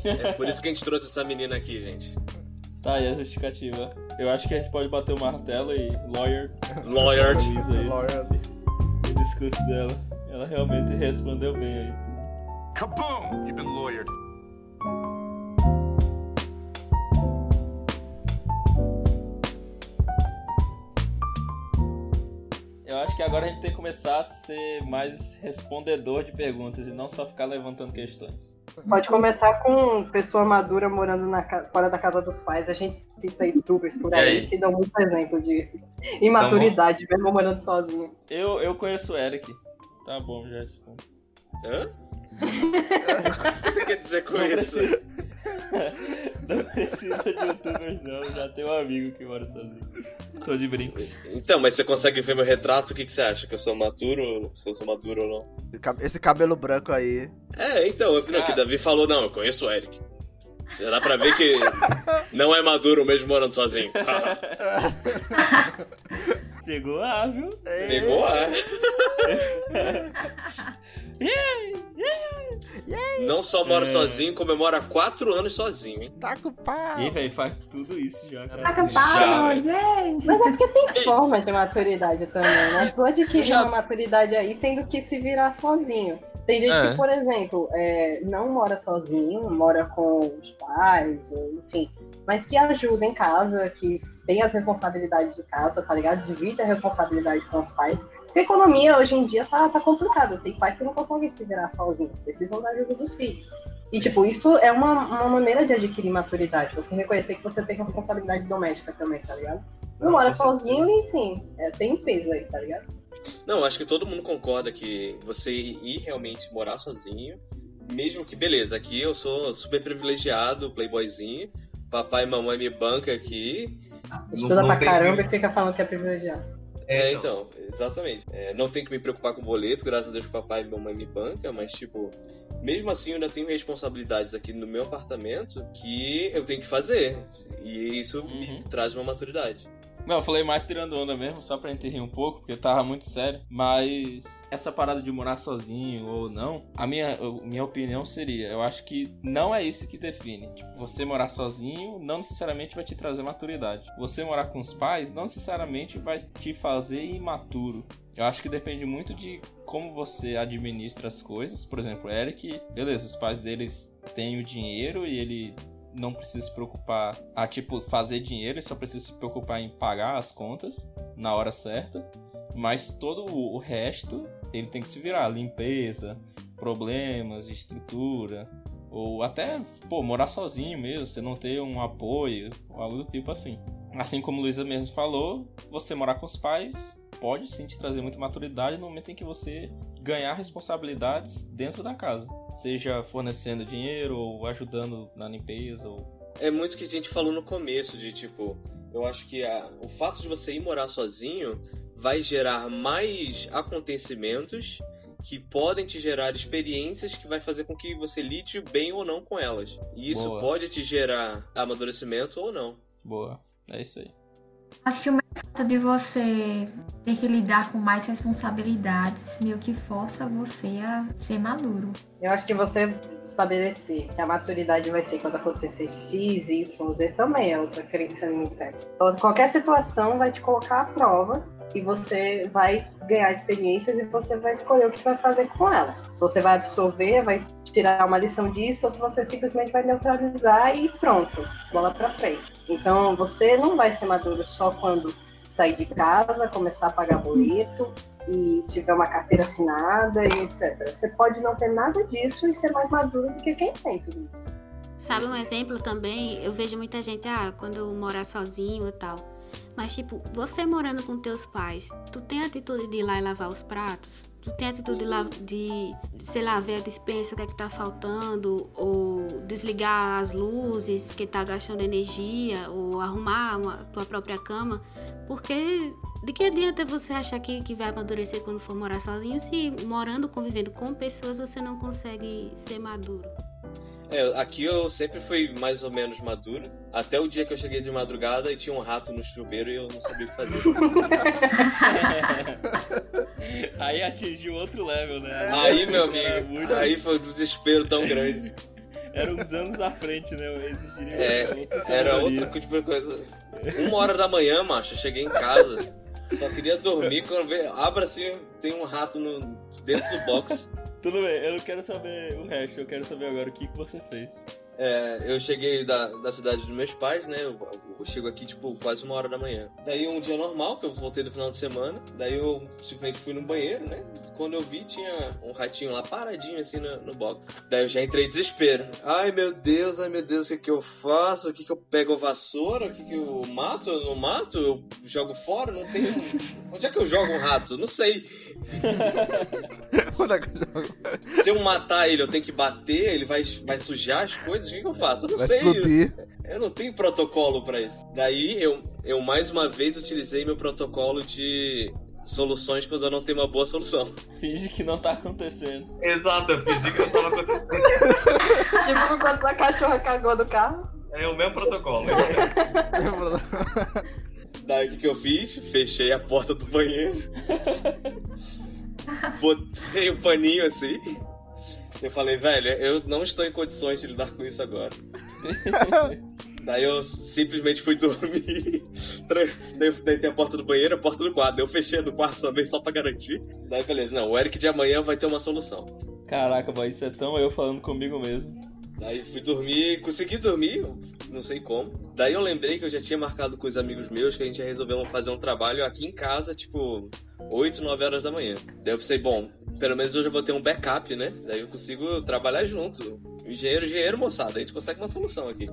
É por isso que a gente trouxe essa menina aqui, gente. Tá aí a justificativa. Eu acho que a gente pode bater o martelo e lawyer. Lawyer. Luísa aí, Lawyer. o discurso dela. Ela realmente respondeu bem aí. Kaboom! You've been lawyered. Agora a gente tem que começar a ser mais respondedor de perguntas e não só ficar levantando questões. Pode começar com pessoa madura morando na fora da casa dos pais. A gente cita youtubers por aí, aí? que dão muito exemplo de imaturidade, mesmo morando sozinho. Eu, eu conheço o Eric. Tá bom, já respondo. Hã? o que você quer dizer com Não isso? precisa. não precisa de youtubers, não. Já tenho um amigo que mora sozinho. Tô de brincos. Então, mas você consegue ver meu retrato? O que, que você acha? Que eu sou maturo? Se eu sou maduro ou não? Esse cabelo branco aí. É, então, eu, não, que Davi falou, não, eu conheço o Eric. Já dá pra ver que não é maduro mesmo morando sozinho. Pegou A, viu? Pegou a. Não só mora É. sozinho, comemora quatro anos sozinho, hein? Tá com pau. Ih, velho, faz tudo isso já, cara. Taca Já, pau, gente. Mas é porque tem formas de maturidade também, né? Tu adquirir Já- uma maturidade aí tendo que se virar sozinho. Tem gente É. que, por exemplo, é, não mora sozinho, mora com os pais, ou, enfim, mas que ajuda em casa, que tem as responsabilidades de casa, tá ligado? Divide a responsabilidade com os pais. Porque a economia hoje em dia tá, tá complicada. Tem pais que não conseguem se virar sozinhos, precisam da ajuda dos filhos. E, tipo, isso é uma, uma maneira de adquirir maturidade. Você reconhecer que você tem responsabilidade doméstica também, tá ligado? Não mora sozinho, enfim, é, tem um peso aí, tá ligado? Não, acho que todo mundo concorda que você ir realmente morar sozinho, mesmo que, beleza, aqui eu sou super privilegiado, playboyzinho, papai e mamãe me banca aqui. Estuda não pra tem caramba que- e fica falando que é privilegiado. É, então, exatamente. É, não tenho que me preocupar com boletos, graças a Deus que papai e mamãe me banca, mas, tipo, mesmo assim eu ainda tenho responsabilidades aqui no meu apartamento que eu tenho que fazer. E isso me traz uma maturidade. Não, eu falei mais tirando onda mesmo, só pra gente rir um pouco, porque tava muito sério. Mas essa parada de morar sozinho ou não, a minha, minha opinião seria, eu acho que não é isso que define. Tipo, você morar sozinho não necessariamente vai te trazer maturidade. Você morar com os pais não necessariamente vai te fazer imaturo. Eu acho que depende muito de como você administra as coisas. Por exemplo, Eric, beleza, os pais deles têm o dinheiro e ele não precisa se preocupar a tipo fazer dinheiro, ele só precisa se preocupar em pagar as contas na hora certa. Mas todo o resto ele tem que se virar, limpeza, problemas de estrutura, ou até pô, morar sozinho mesmo, você não ter um apoio, algo do tipo assim. Assim como Luísa mesmo falou, você morar com os pais pode sim te trazer muita maturidade no momento em que você ganhar responsabilidades dentro da casa, seja fornecendo dinheiro ou ajudando na limpeza ou É muito o que a gente falou no começo, de tipo, eu acho que a- o fato de você ir morar sozinho vai gerar mais acontecimentos que podem te gerar experiências que vai fazer com que você lide bem ou não com elas. E isso Boa. pode te gerar amadurecimento ou não. boa. É isso aí. Acho que o fato de você ter que lidar com mais responsabilidades meio que força você a ser maduro. Eu acho que você estabelecer que a maturidade vai ser quando acontecer X, Y, Z também é outra crença limitante. Então, qualquer situação vai te colocar à prova e você vai ganhar experiências e você vai escolher o que vai fazer com elas. Se você vai absorver, vai tirar uma lição disso, ou se você simplesmente vai neutralizar e pronto, bola pra frente. Então, você não vai ser maduro só quando sair de casa, começar a pagar boleto, e tiver uma carteira assinada e etc. Você pode não ter nada disso e ser mais maduro do que quem tem tudo isso. Sabe um exemplo também? Eu vejo muita gente, ah, quando morar sozinho e tal. Mas, tipo, você morando com teus pais, tu tem a atitude de ir lá e lavar os pratos? Tu tem a atitude de, de, sei lá, ver a dispensa, o que é que tá faltando? Ou desligar as luzes, porque tá gastando energia? Ou arrumar uma, tua própria cama? Porque de que adianta você achar que, que vai amadurecer quando for morar sozinho se morando, convivendo com pessoas, você não consegue ser maduro? É, aqui eu sempre fui mais ou menos maduro. Até o dia que eu cheguei de madrugada e tinha um rato no chuveiro e eu não sabia o que fazer. Aí atingiu outro level, né? Aí, meu amigo, muito- aí foi um desespero tão grande. Era uns anos à frente, né? Exigiria É, era outra tipo de coisa. Uma hora da manhã, macho, eu cheguei em casa. Só queria dormir quando vê, abra assim, tem um rato no, dentro do box. Tudo bem, eu não quero saber o resto, eu quero saber agora o que, que você fez. É, eu cheguei da, da cidade dos meus pais, né? Eu, eu chego aqui, tipo, quase uma hora da manhã. Daí um dia normal, que eu voltei do final de semana. Daí eu simplesmente fui no banheiro, né? Quando eu vi, tinha um ratinho lá paradinho, assim, no, no box. Daí eu já entrei em desespero. Ai, meu Deus, ai, meu Deus, o que que eu faço? O que que eu pego a vassoura? O que que eu mato? Eu não mato? Eu jogo fora? Não tem... Onde é que eu jogo um rato? Não sei. É jogo? Se eu matar ele, eu tenho que bater? Ele vai, vai sujar as coisas? O que que eu faço? Eu não Vai sei. explodir. Eu não tenho protocolo pra isso. Daí eu, eu mais uma vez utilizei meu protocolo de soluções quando eu não tenho uma boa solução. Finge que não tá acontecendo. Exato, eu fingi que não tava acontecendo. tipo quando a cachorra cagou do carro. É o mesmo protocolo. Daí o que, que eu fiz? Fechei a porta do banheiro. Botei um paninho assim. Eu falei, velho, eu não estou em condições de lidar com isso agora. Daí eu simplesmente fui dormir. Daí eu deitei a porta do banheiro, a porta do quarto. Daí eu fechei a do quarto também só pra garantir. Daí beleza, não, o Eric de amanhã vai ter uma solução. Caraca, boy, isso é tão eu falando comigo mesmo. Daí fui dormir, consegui dormir, não sei como. Daí eu lembrei que eu já tinha marcado com os amigos meus que a gente resolveu fazer um trabalho aqui em casa, tipo, 8, 9 horas da manhã. Daí eu pensei, bom, pelo menos hoje eu vou ter um backup, né? Daí eu consigo trabalhar junto. Engenheiro, engenheiro, moçada, a gente consegue uma solução aqui.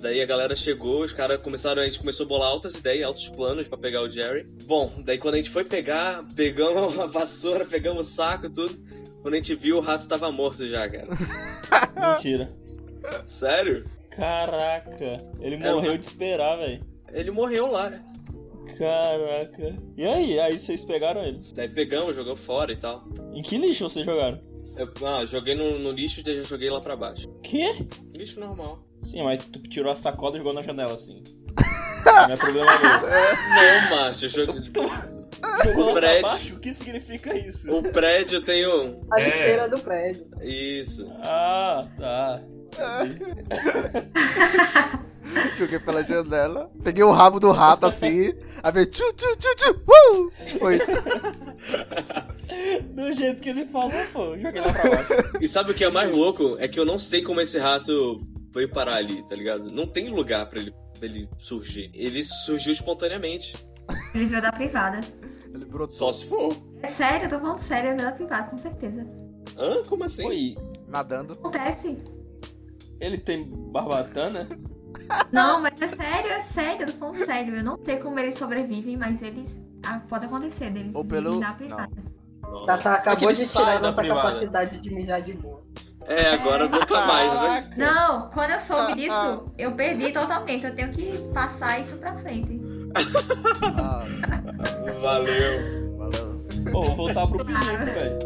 Daí a galera chegou, os caras começaram, a gente começou a bolar altas ideias, altos planos pra pegar o Jerry. Bom, daí quando a gente foi pegar, pegamos a vassoura, pegamos o saco, tudo. Quando a gente viu, o rato tava morto já, cara. Mentira. Sério? Caraca, ele Era morreu de esperar, velho. Ele morreu lá. Caraca. E aí? Aí vocês pegaram ele? Daí pegamos, jogamos fora e tal. Em que lixo vocês jogaram? Eu, ah, joguei no, no lixo e daí já joguei lá pra baixo. Quê? Lixo normal. Sim, mas tu tirou a sacola e jogou na janela, assim. Não é problema meu. Não, macho, eu joguei. Jogou lá pra prédio. baixo? O que significa isso? O prédio tem um. A É. lixeira do prédio. Isso. Ah, tá. Joguei pela janela. Peguei o rabo do rato assim. Aí veio tchu tchu tchu tchu. Uh! Foi isso. Do jeito que ele falou, pô, joguei lá pra baixo. E sabe o que é mais louco? É que eu não sei como esse rato veio parar ali, tá ligado? Não tem lugar pra ele, pra ele surgir. Ele surgiu espontaneamente. Ele veio da privada. Ele brotou. Só se for. É sério, eu tô falando sério, ele veio da privada, com certeza. Hã? Como assim? Oi, Nadando. Acontece. Ele tem barbatana? Não, mas é sério, é sério, eu tô falando sério. Eu não sei como eles sobrevivem, mas eles. ah, pode acontecer deles. Ou pelo- da privada. Tata acabou É de tirar nossa capacidade de mijar de boa. É, agora nunca mais, né? Não, quando eu soube disso, eu perdi totalmente. Eu tenho que passar isso pra frente. Ah, Valeu. valeu. Pô, vou voltar pro pinico, velho.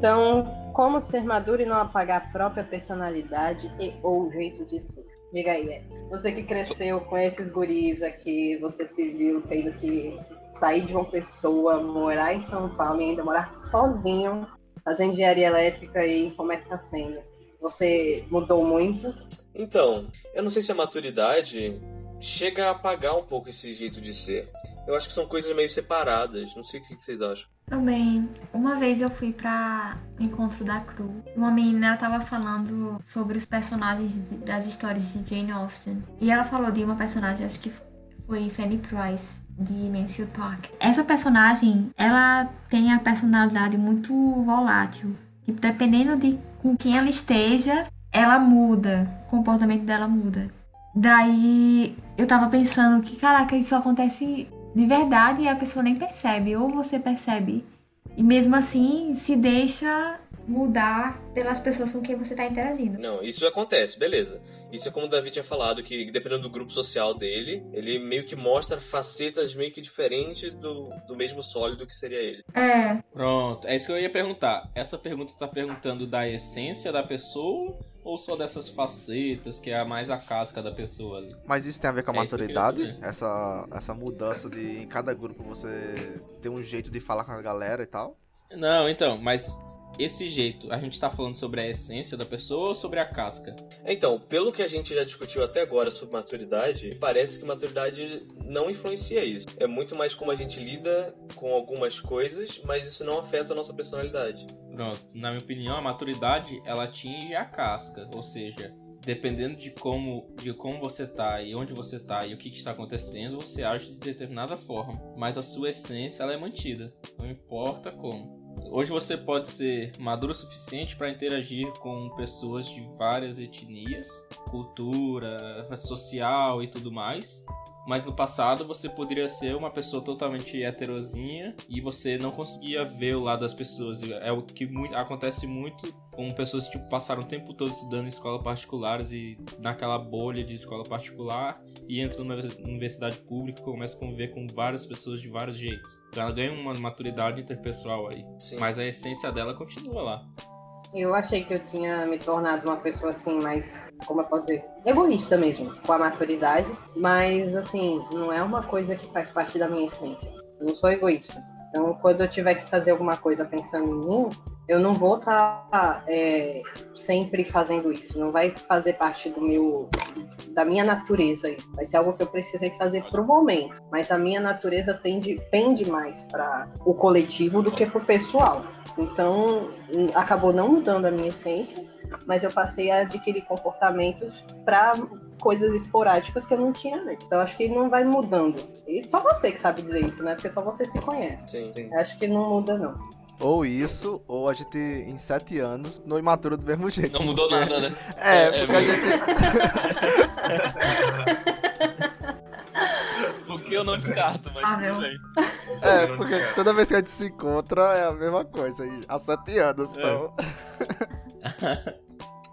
Então, como ser maduro e não apagar a própria personalidade e ou jeito de ser? Diga aí, você que cresceu com esses guris aqui, você se viu tendo que sair de uma pessoa, morar em São Paulo e ainda morar sozinho, fazer engenharia elétrica e como é que tá sendo? Você mudou muito? Então, eu não sei se a maturidade chega a apagar um pouco esse jeito de ser. Eu acho que são coisas meio separadas. Não sei o que vocês acham. Também, uma vez eu fui pra encontro da Cru. Uma menina ela tava falando sobre os personagens das histórias de Jane Austen. E ela falou de uma personagem, acho que foi Fanny Price, de Mansfield Park. Essa personagem, ela tem a personalidade muito volátil. Tipo, dependendo de com quem ela esteja, ela muda. O comportamento dela muda. Daí eu tava pensando que, caraca, isso acontece de verdade e a pessoa nem percebe. Ou você percebe e mesmo assim se deixa mudar pelas pessoas com quem você tá interagindo. Não, isso acontece, beleza. Isso é como o Davi tinha falado, que dependendo do grupo social dele, ele meio que mostra facetas meio que diferentes do, do mesmo sólido que seria ele. É. Pronto, é isso que eu ia perguntar. Essa pergunta tá perguntando da essência da pessoa ou só dessas facetas que é a mais a casca da pessoa ali? Mas isso tem a ver com a É maturidade? Essa, essa mudança de em cada grupo você ter um jeito de falar com a galera e tal? Não, então, mas esse jeito, a gente tá falando sobre a essência da pessoa ou sobre a casca? Então, pelo que a gente já discutiu até agora sobre maturidade, parece que maturidade não influencia isso. É muito mais como a gente lida com algumas coisas, mas isso não afeta a nossa personalidade. Pronto, na minha opinião, a maturidade ela atinge a casca, ou seja, dependendo de como, de como você tá e onde você tá e o que, que está acontecendo, você age de determinada forma, mas a sua essência ela é mantida, não importa como. Hoje você pode ser maduro o suficiente para interagir com pessoas de várias etnias, cultura, social e tudo mais. Mas no passado você poderia ser uma pessoa totalmente heterozinha e você não conseguia ver o lado das pessoas. É o que muito, acontece muito com pessoas que tipo, passaram o tempo todo estudando em escolas particulares e naquela bolha de escola particular e entram na universidade pública e começam a conviver com várias pessoas de vários jeitos. Então ela ganha uma maturidade interpessoal aí. Sim. Mas a essência dela continua lá. Eu achei que eu tinha me tornado uma pessoa assim, mais, como eu posso dizer, egoísta mesmo, com a maturidade. Mas, assim, não é uma coisa que faz parte da minha essência. Eu não sou egoísta. Então, quando eu tiver que fazer alguma coisa pensando em mim, eu não vou estar é, sempre fazendo isso. Não vai fazer parte do meu, da minha natureza. Vai ser algo que eu precisei fazer pro momento. Mas a minha natureza tende, tende mais para o coletivo do que pro pessoal. Então, hum, acabou não mudando a minha essência, mas eu passei a adquirir comportamentos para coisas esporádicas que eu não tinha antes. Então, acho que não vai mudando. E só você que sabe dizer isso, né? Porque só você se conhece. Sim, sim. Acho que não muda, não. Ou isso, ou a gente, em sete anos, não imatura do mesmo jeito. Não mudou Porque- nada, né? É, É, porque a é gente. O que eu não descarto, mas Ah, tudo bem. É, porque toda vez que a gente se encontra é a mesma coisa. Há sete anos, É. então.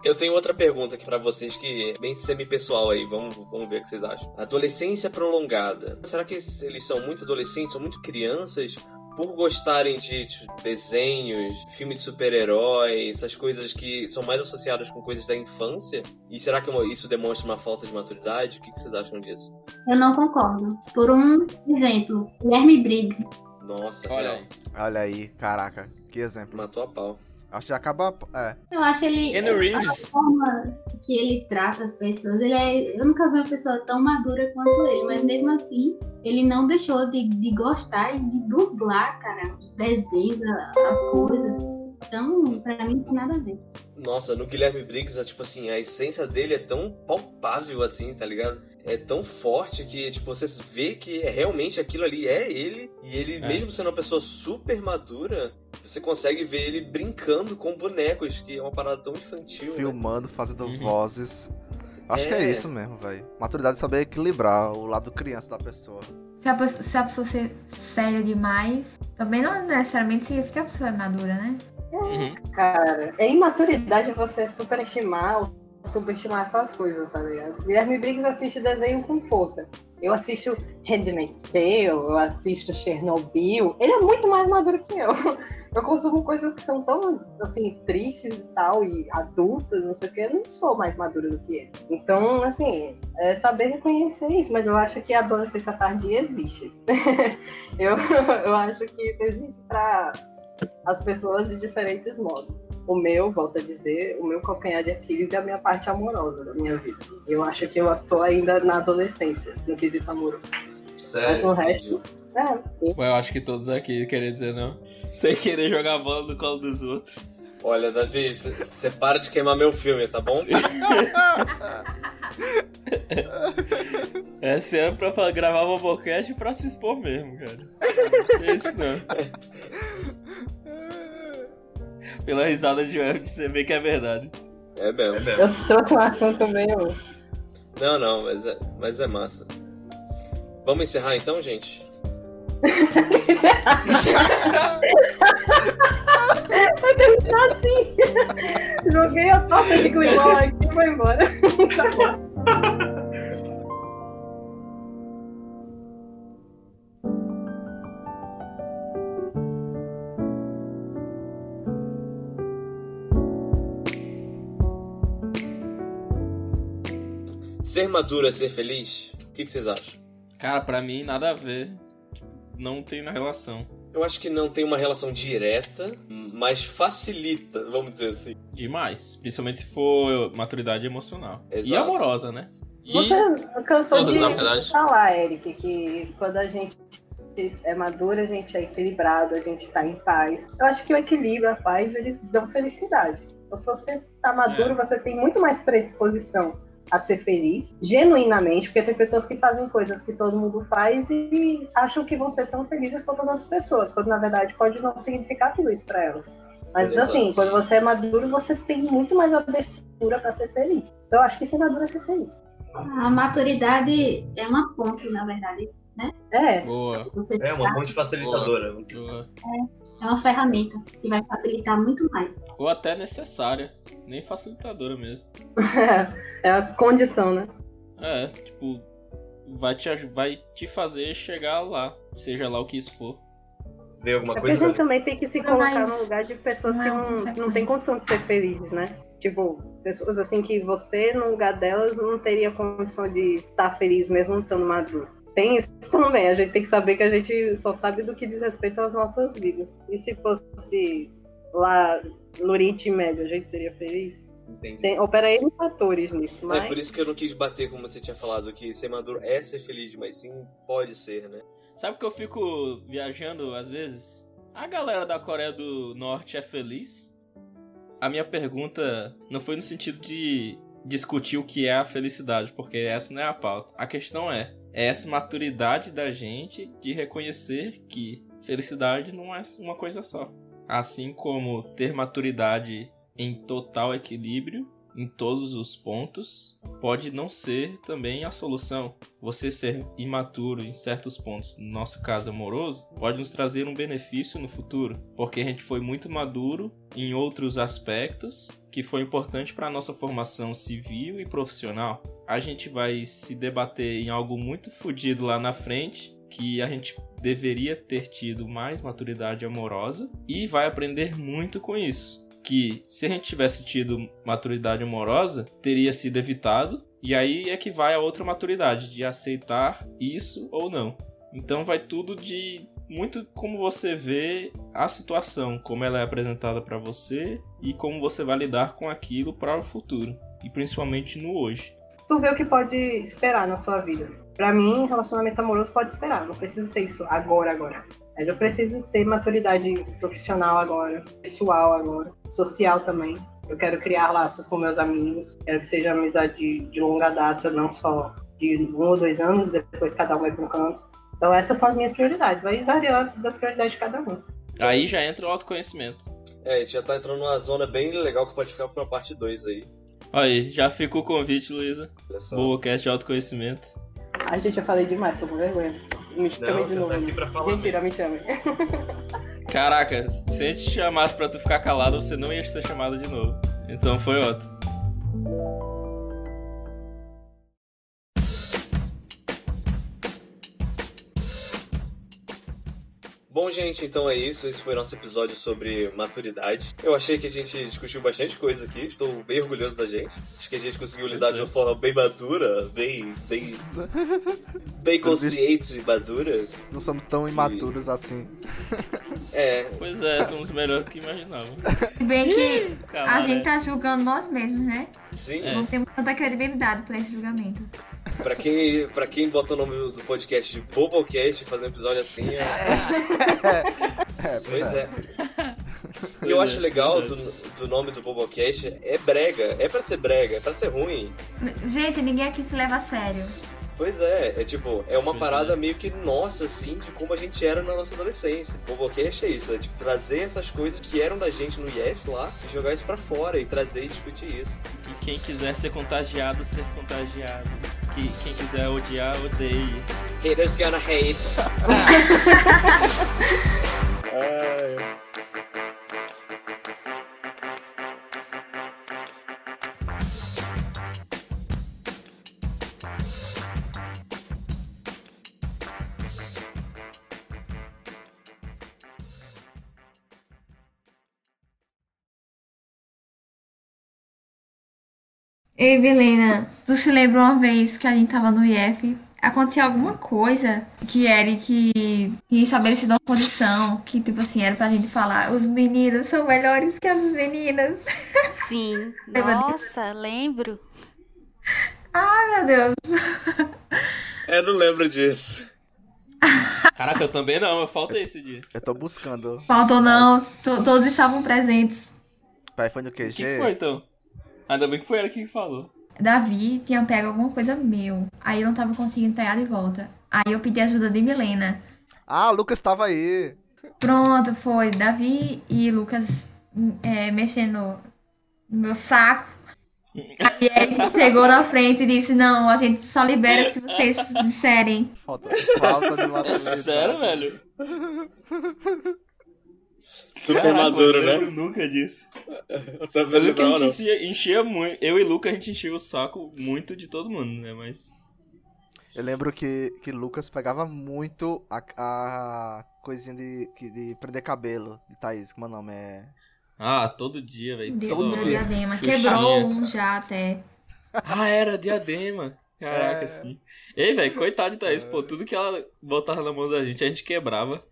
Eu tenho outra pergunta aqui pra vocês que é bem semi-pessoal aí, vamos, vamos ver o que vocês acham. Adolescência prolongada. Será que eles são muito adolescentes, são muito crianças? Por gostarem de tipo, desenhos, filme de super-herói, essas coisas que são mais associadas com coisas da infância? E será que isso demonstra uma falta de maturidade? O que vocês acham disso? Eu não concordo. Por um exemplo, Guilherme Briggs. Nossa, Olha aí. Olha aí, caraca, que exemplo. Matou a pau. Acho que já acaba. É. Eu acho ele. Keanu A Reeves. forma que ele trata as pessoas, ele é. Eu nunca vi uma pessoa tão madura quanto ele, mas mesmo assim, ele não deixou de, de gostar e de dublar, cara, os desenhos, a- as coisas. Então, pra mim, não tem nada a ver. Nossa, no Guilherme Briggs, é, tipo assim, a essência dele é tão palpável assim, tá ligado? É tão forte que, tipo, você vê que é realmente aquilo ali é ele. E ele, É. mesmo sendo uma pessoa super madura, você consegue ver ele brincando com bonecos, que é uma parada tão infantil. né? Filmando, fazendo Uhum. vozes. Acho que é É. isso mesmo, velho. Maturidade é saber equilibrar o lado criança da pessoa. Se a, pessoa, se a pessoa ser séria demais, também não necessariamente significa que a pessoa é madura, né? Uhum. Cara, é imaturidade você superestimar ou subestimar essas coisas, tá ligado? Guilherme Briggs assiste desenho com força. Eu assisto Handmaid's Tale, eu assisto Chernobyl. Ele é muito mais maduro que eu. Eu consumo coisas que são tão, assim, tristes e tal, e adultas, não sei o que. Eu não sou mais madura do que ele. Então, assim, é saber reconhecer isso. Mas eu acho que a adolescência tardia existe. eu, eu acho que isso existe pra as pessoas de diferentes modos. O meu, volto a dizer, o meu calcanhar de Aquiles é a minha parte amorosa da minha vida. Eu acho que eu tô ainda na adolescência, no quesito amoroso. Sério. Mas o resto, é. Ué, eu acho que todos aqui querem dizer não. Sem querer jogar bola no colo dos outros. Olha, Davi, você para de queimar meu filme, tá bom? Essa é pra gravar uma podcast pra se expor mesmo, cara. É isso não. Pela risada de web, você vê que é verdade. É mesmo. Eu trouxe um assunto meio. Não, não, mas é, mas é massa. Vamos encerrar então, gente? Eu devo estar assim. Joguei a torta de climão aqui e foi embora. Ser maduro é ser feliz? O que, que vocês acham? Cara, pra mim, nada a ver. Não tem na relação. Eu acho que não tem uma relação direta, mas facilita, vamos dizer assim. Demais. Principalmente se for maturidade emocional. E Exato. amorosa, né? E Você cansou todas, de falar, Eric, que quando a gente é maduro, a gente é equilibrado, a gente tá em paz. Eu acho que o equilíbrio, a paz, eles dão felicidade. Então, se você tá maduro, você tem muito mais predisposição a ser feliz, genuinamente, porque tem pessoas que fazem coisas que todo mundo faz e acham que vão ser tão felizes quanto as outras pessoas, quando na verdade pode não significar tudo isso pra elas. Mas Exato. assim, quando você é maduro, você tem muito mais abertura pra ser feliz. Então eu acho que ser maduro é ser feliz. A maturidade é uma ponte, na verdade, né? É. Boa. Você É uma tá- ponte facilitadora. vamos dizer assim. É uma ferramenta que vai facilitar muito mais. Ou até necessária. Nem facilitadora mesmo. é a condição, né? É, tipo, vai te, vai te fazer chegar lá. Seja lá o que isso for. Ver alguma É porque a gente também tem que se Não, colocar mas no lugar de pessoas não que é não, não consequência. têm condição de ser felizes, né? Tipo, pessoas assim que você, no lugar delas, não teria condição de estar feliz mesmo não estando maduro. Tem isso também, a gente tem que saber que a gente só sabe do que diz respeito às nossas vidas. E se fosse lá no Oriente Médio, a gente seria feliz? Entendi. Tem, opera N fatores nisso, mas... É por isso que eu não quis bater como você tinha falado, que ser maduro é ser feliz, mas sim pode ser, né? Sabe que eu fico viajando às vezes? A galera da Coreia do Norte é feliz? A minha pergunta não foi no sentido de discutir o que é a felicidade, porque essa não é a pauta. A questão é, é essa maturidade da gente de reconhecer que felicidade não é uma coisa só. Assim como ter maturidade em total equilíbrio em todos os pontos pode não ser também a solução. Você ser imaturo em certos pontos, no nosso caso amoroso, pode nos trazer um benefício no futuro, porque a gente foi muito maduro em outros aspectos que foi importante para a nossa formação civil e profissional. A gente vai se debater em algo muito fodido lá na frente que a gente deveria ter tido mais maturidade amorosa e vai aprender muito com isso. Que se a gente tivesse tido maturidade amorosa, teria sido evitado, e aí é que vai a outra maturidade de aceitar isso ou não. Então vai tudo de muito como você vê a situação, como ela é apresentada para você e como você vai lidar com aquilo para o futuro, e principalmente no hoje. tu vê o que pode esperar na sua vida. Pra mim, relacionamento amoroso pode esperar. Não preciso ter isso agora, agora. Mas eu preciso ter maturidade profissional agora, pessoal agora, social também. Eu quero criar laços com meus amigos. Quero que seja amizade de, de longa data, não só de um ou dois anos, depois cada um vai para um canto. Então essas são as minhas prioridades. Vai variar das prioridades de cada um. Aí já entra o autoconhecimento. É, a gente já tá entrando numa zona bem legal que pode ficar pra parte 2 aí. Aí, já fica o convite, Luísa. Boa cast de autoconhecimento. Ai, gente, eu falei demais, tô com vergonha. Me chame de você novo. tá aqui pra falar Mentira, me chame. Caraca, se a gente te chamasse pra tu ficar calado, você não ia ser chamado de novo. Então foi ótimo. Bom, gente, então é isso. Esse foi o nosso episódio sobre maturidade. Eu achei que a gente discutiu bastante coisa aqui. Estou bem orgulhoso da gente. Acho que a gente conseguiu lidar de uma forma bem madura, bem. bem. bem consciente e madura. Não somos tão imaturos assim. É. Pois é, somos melhores do que imaginava. Se bem que a Camaré. gente tá julgando nós mesmos, né? Sim. Não temos tanta credibilidade pra esse julgamento. Pra quem, pra quem bota o nome do podcast de Bobocast, fazer um episódio assim. É... É, Pois é. E Pois eu é, acho legal do, do nome do Bobocast é brega. É pra ser brega, é pra ser ruim. Gente, ninguém aqui se leva a sério. Pois é, é tipo, é uma Pois parada é. meio que nossa, assim, de como a gente era na nossa adolescência. O Bobocast é isso, é tipo, trazer essas coisas que eram da gente no IF lá e jogar isso pra fora e trazer e discutir isso. E quem quiser ser contagiado, ser contagiado. Que, quem quiser odiar, odeie. Haters gonna hate. Ai. Ei, Belena, tu se lembra uma vez que a gente tava no IF? Aconteceu alguma coisa que Eric tinha estabelecido uma condição que, tipo assim, era pra gente falar: os meninos são melhores que as meninas. Sim. Lembra disso? Nossa, lembro. Ai, meu Deus. Eu não lembro disso. Caraca, eu também não, eu faltei esse dia. Eu tô buscando. Faltou não, to- todos estavam presentes. Pai, foi no QG? O que, que foi então? Ainda bem que foi ela que falou. Davi tinha pego alguma coisa meu. Aí eu não tava conseguindo pegar de volta. Aí eu pedi ajuda de Milena. Ah, o Lucas tava aí. Pronto, foi. Davi e Lucas é, mexendo no meu saco. Aí ele chegou na frente e disse: Não, a gente só libera se vocês disserem. Falta, falta de maturidade. Sério, velho? Super Caraca, maduro, eu né? lembro nunca disso. Eu também Eu lembro que a gente enchia, enchia muito. Eu e Luca, a gente enchia o saco muito de todo mundo, né? Mas. Eu lembro que, que Lucas pegava muito a, a coisinha de, que- de prender cabelo de Thaís, como é o nome? É... Ah, todo dia, velho. De, toda do hora. diadema. Xuxinha. Quebrou um já até. Ah, era diadema. Caraca, É. sim. Ei, velho, coitado de Thaís, pô, tudo que ela botava na mão da gente, a gente quebrava.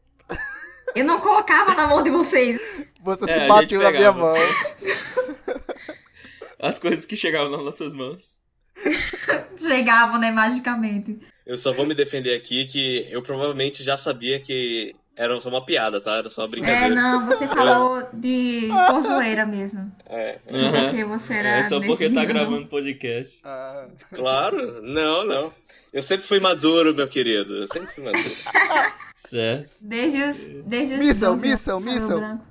Eu não colocava na mão de vocês. Você É, se bateu na minha mão. As coisas que chegavam nas nossas mãos. Chegavam, né, magicamente. Eu só vou me defender aqui que eu provavelmente já sabia que era só uma piada, tá? Era só uma É, brincadeira. não, você falou de por zoeira mesmo. É. Porque você era É só porque tá nível, não. gravando podcast. Ah, Claro, não, não. Eu sempre fui maduro, meu querido. Eu sempre fui maduro. Certo. Desde os. Desde os Missão, 12 missão, missão. não.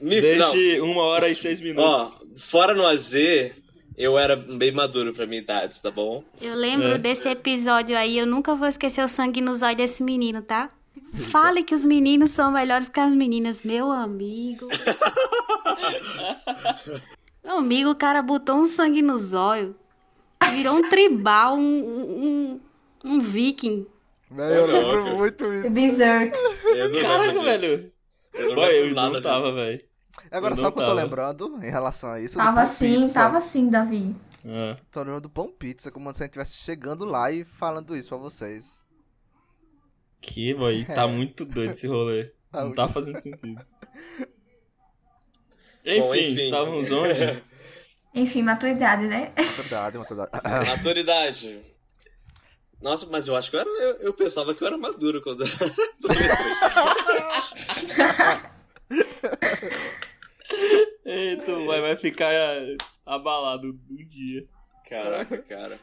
Desde uma hora e seis Ó, minutos. fora no AZ, eu era bem maduro pra minha idade, tá bom? Eu lembro É. desse episódio aí, eu nunca vou esquecer o sangue nos olhos desse menino, tá? Fale que os meninos são melhores que as meninas, meu amigo. Meu amigo, o cara botou um sangue nos olhos. Virou um tribal, um, um, um viking. velho, eu lembro muito isso. Berserk. Eu não Caraca, disso. velho. Eu não eu nada não disso. tava, velho. Agora, Eu o que eu tô lembrando em relação a isso? Tava sim, Pizza. tava sim, Davi. Ah. Tô lembrando do Pão Pizza, como se a gente estivesse chegando lá e falando isso pra vocês. Que, boy, tá muito doido esse rolê. Tá Não muito- tá fazendo sentido. Enfim, Bom, enfim. estávamos onde? Enfim, maturidade, né? Maturidade, maturidade. Maturidade. Nossa, mas eu acho que eu, era, eu, eu pensava que eu era maduro quando Ei, tu vai, vai ficar abalado um dia. Caraca, cara.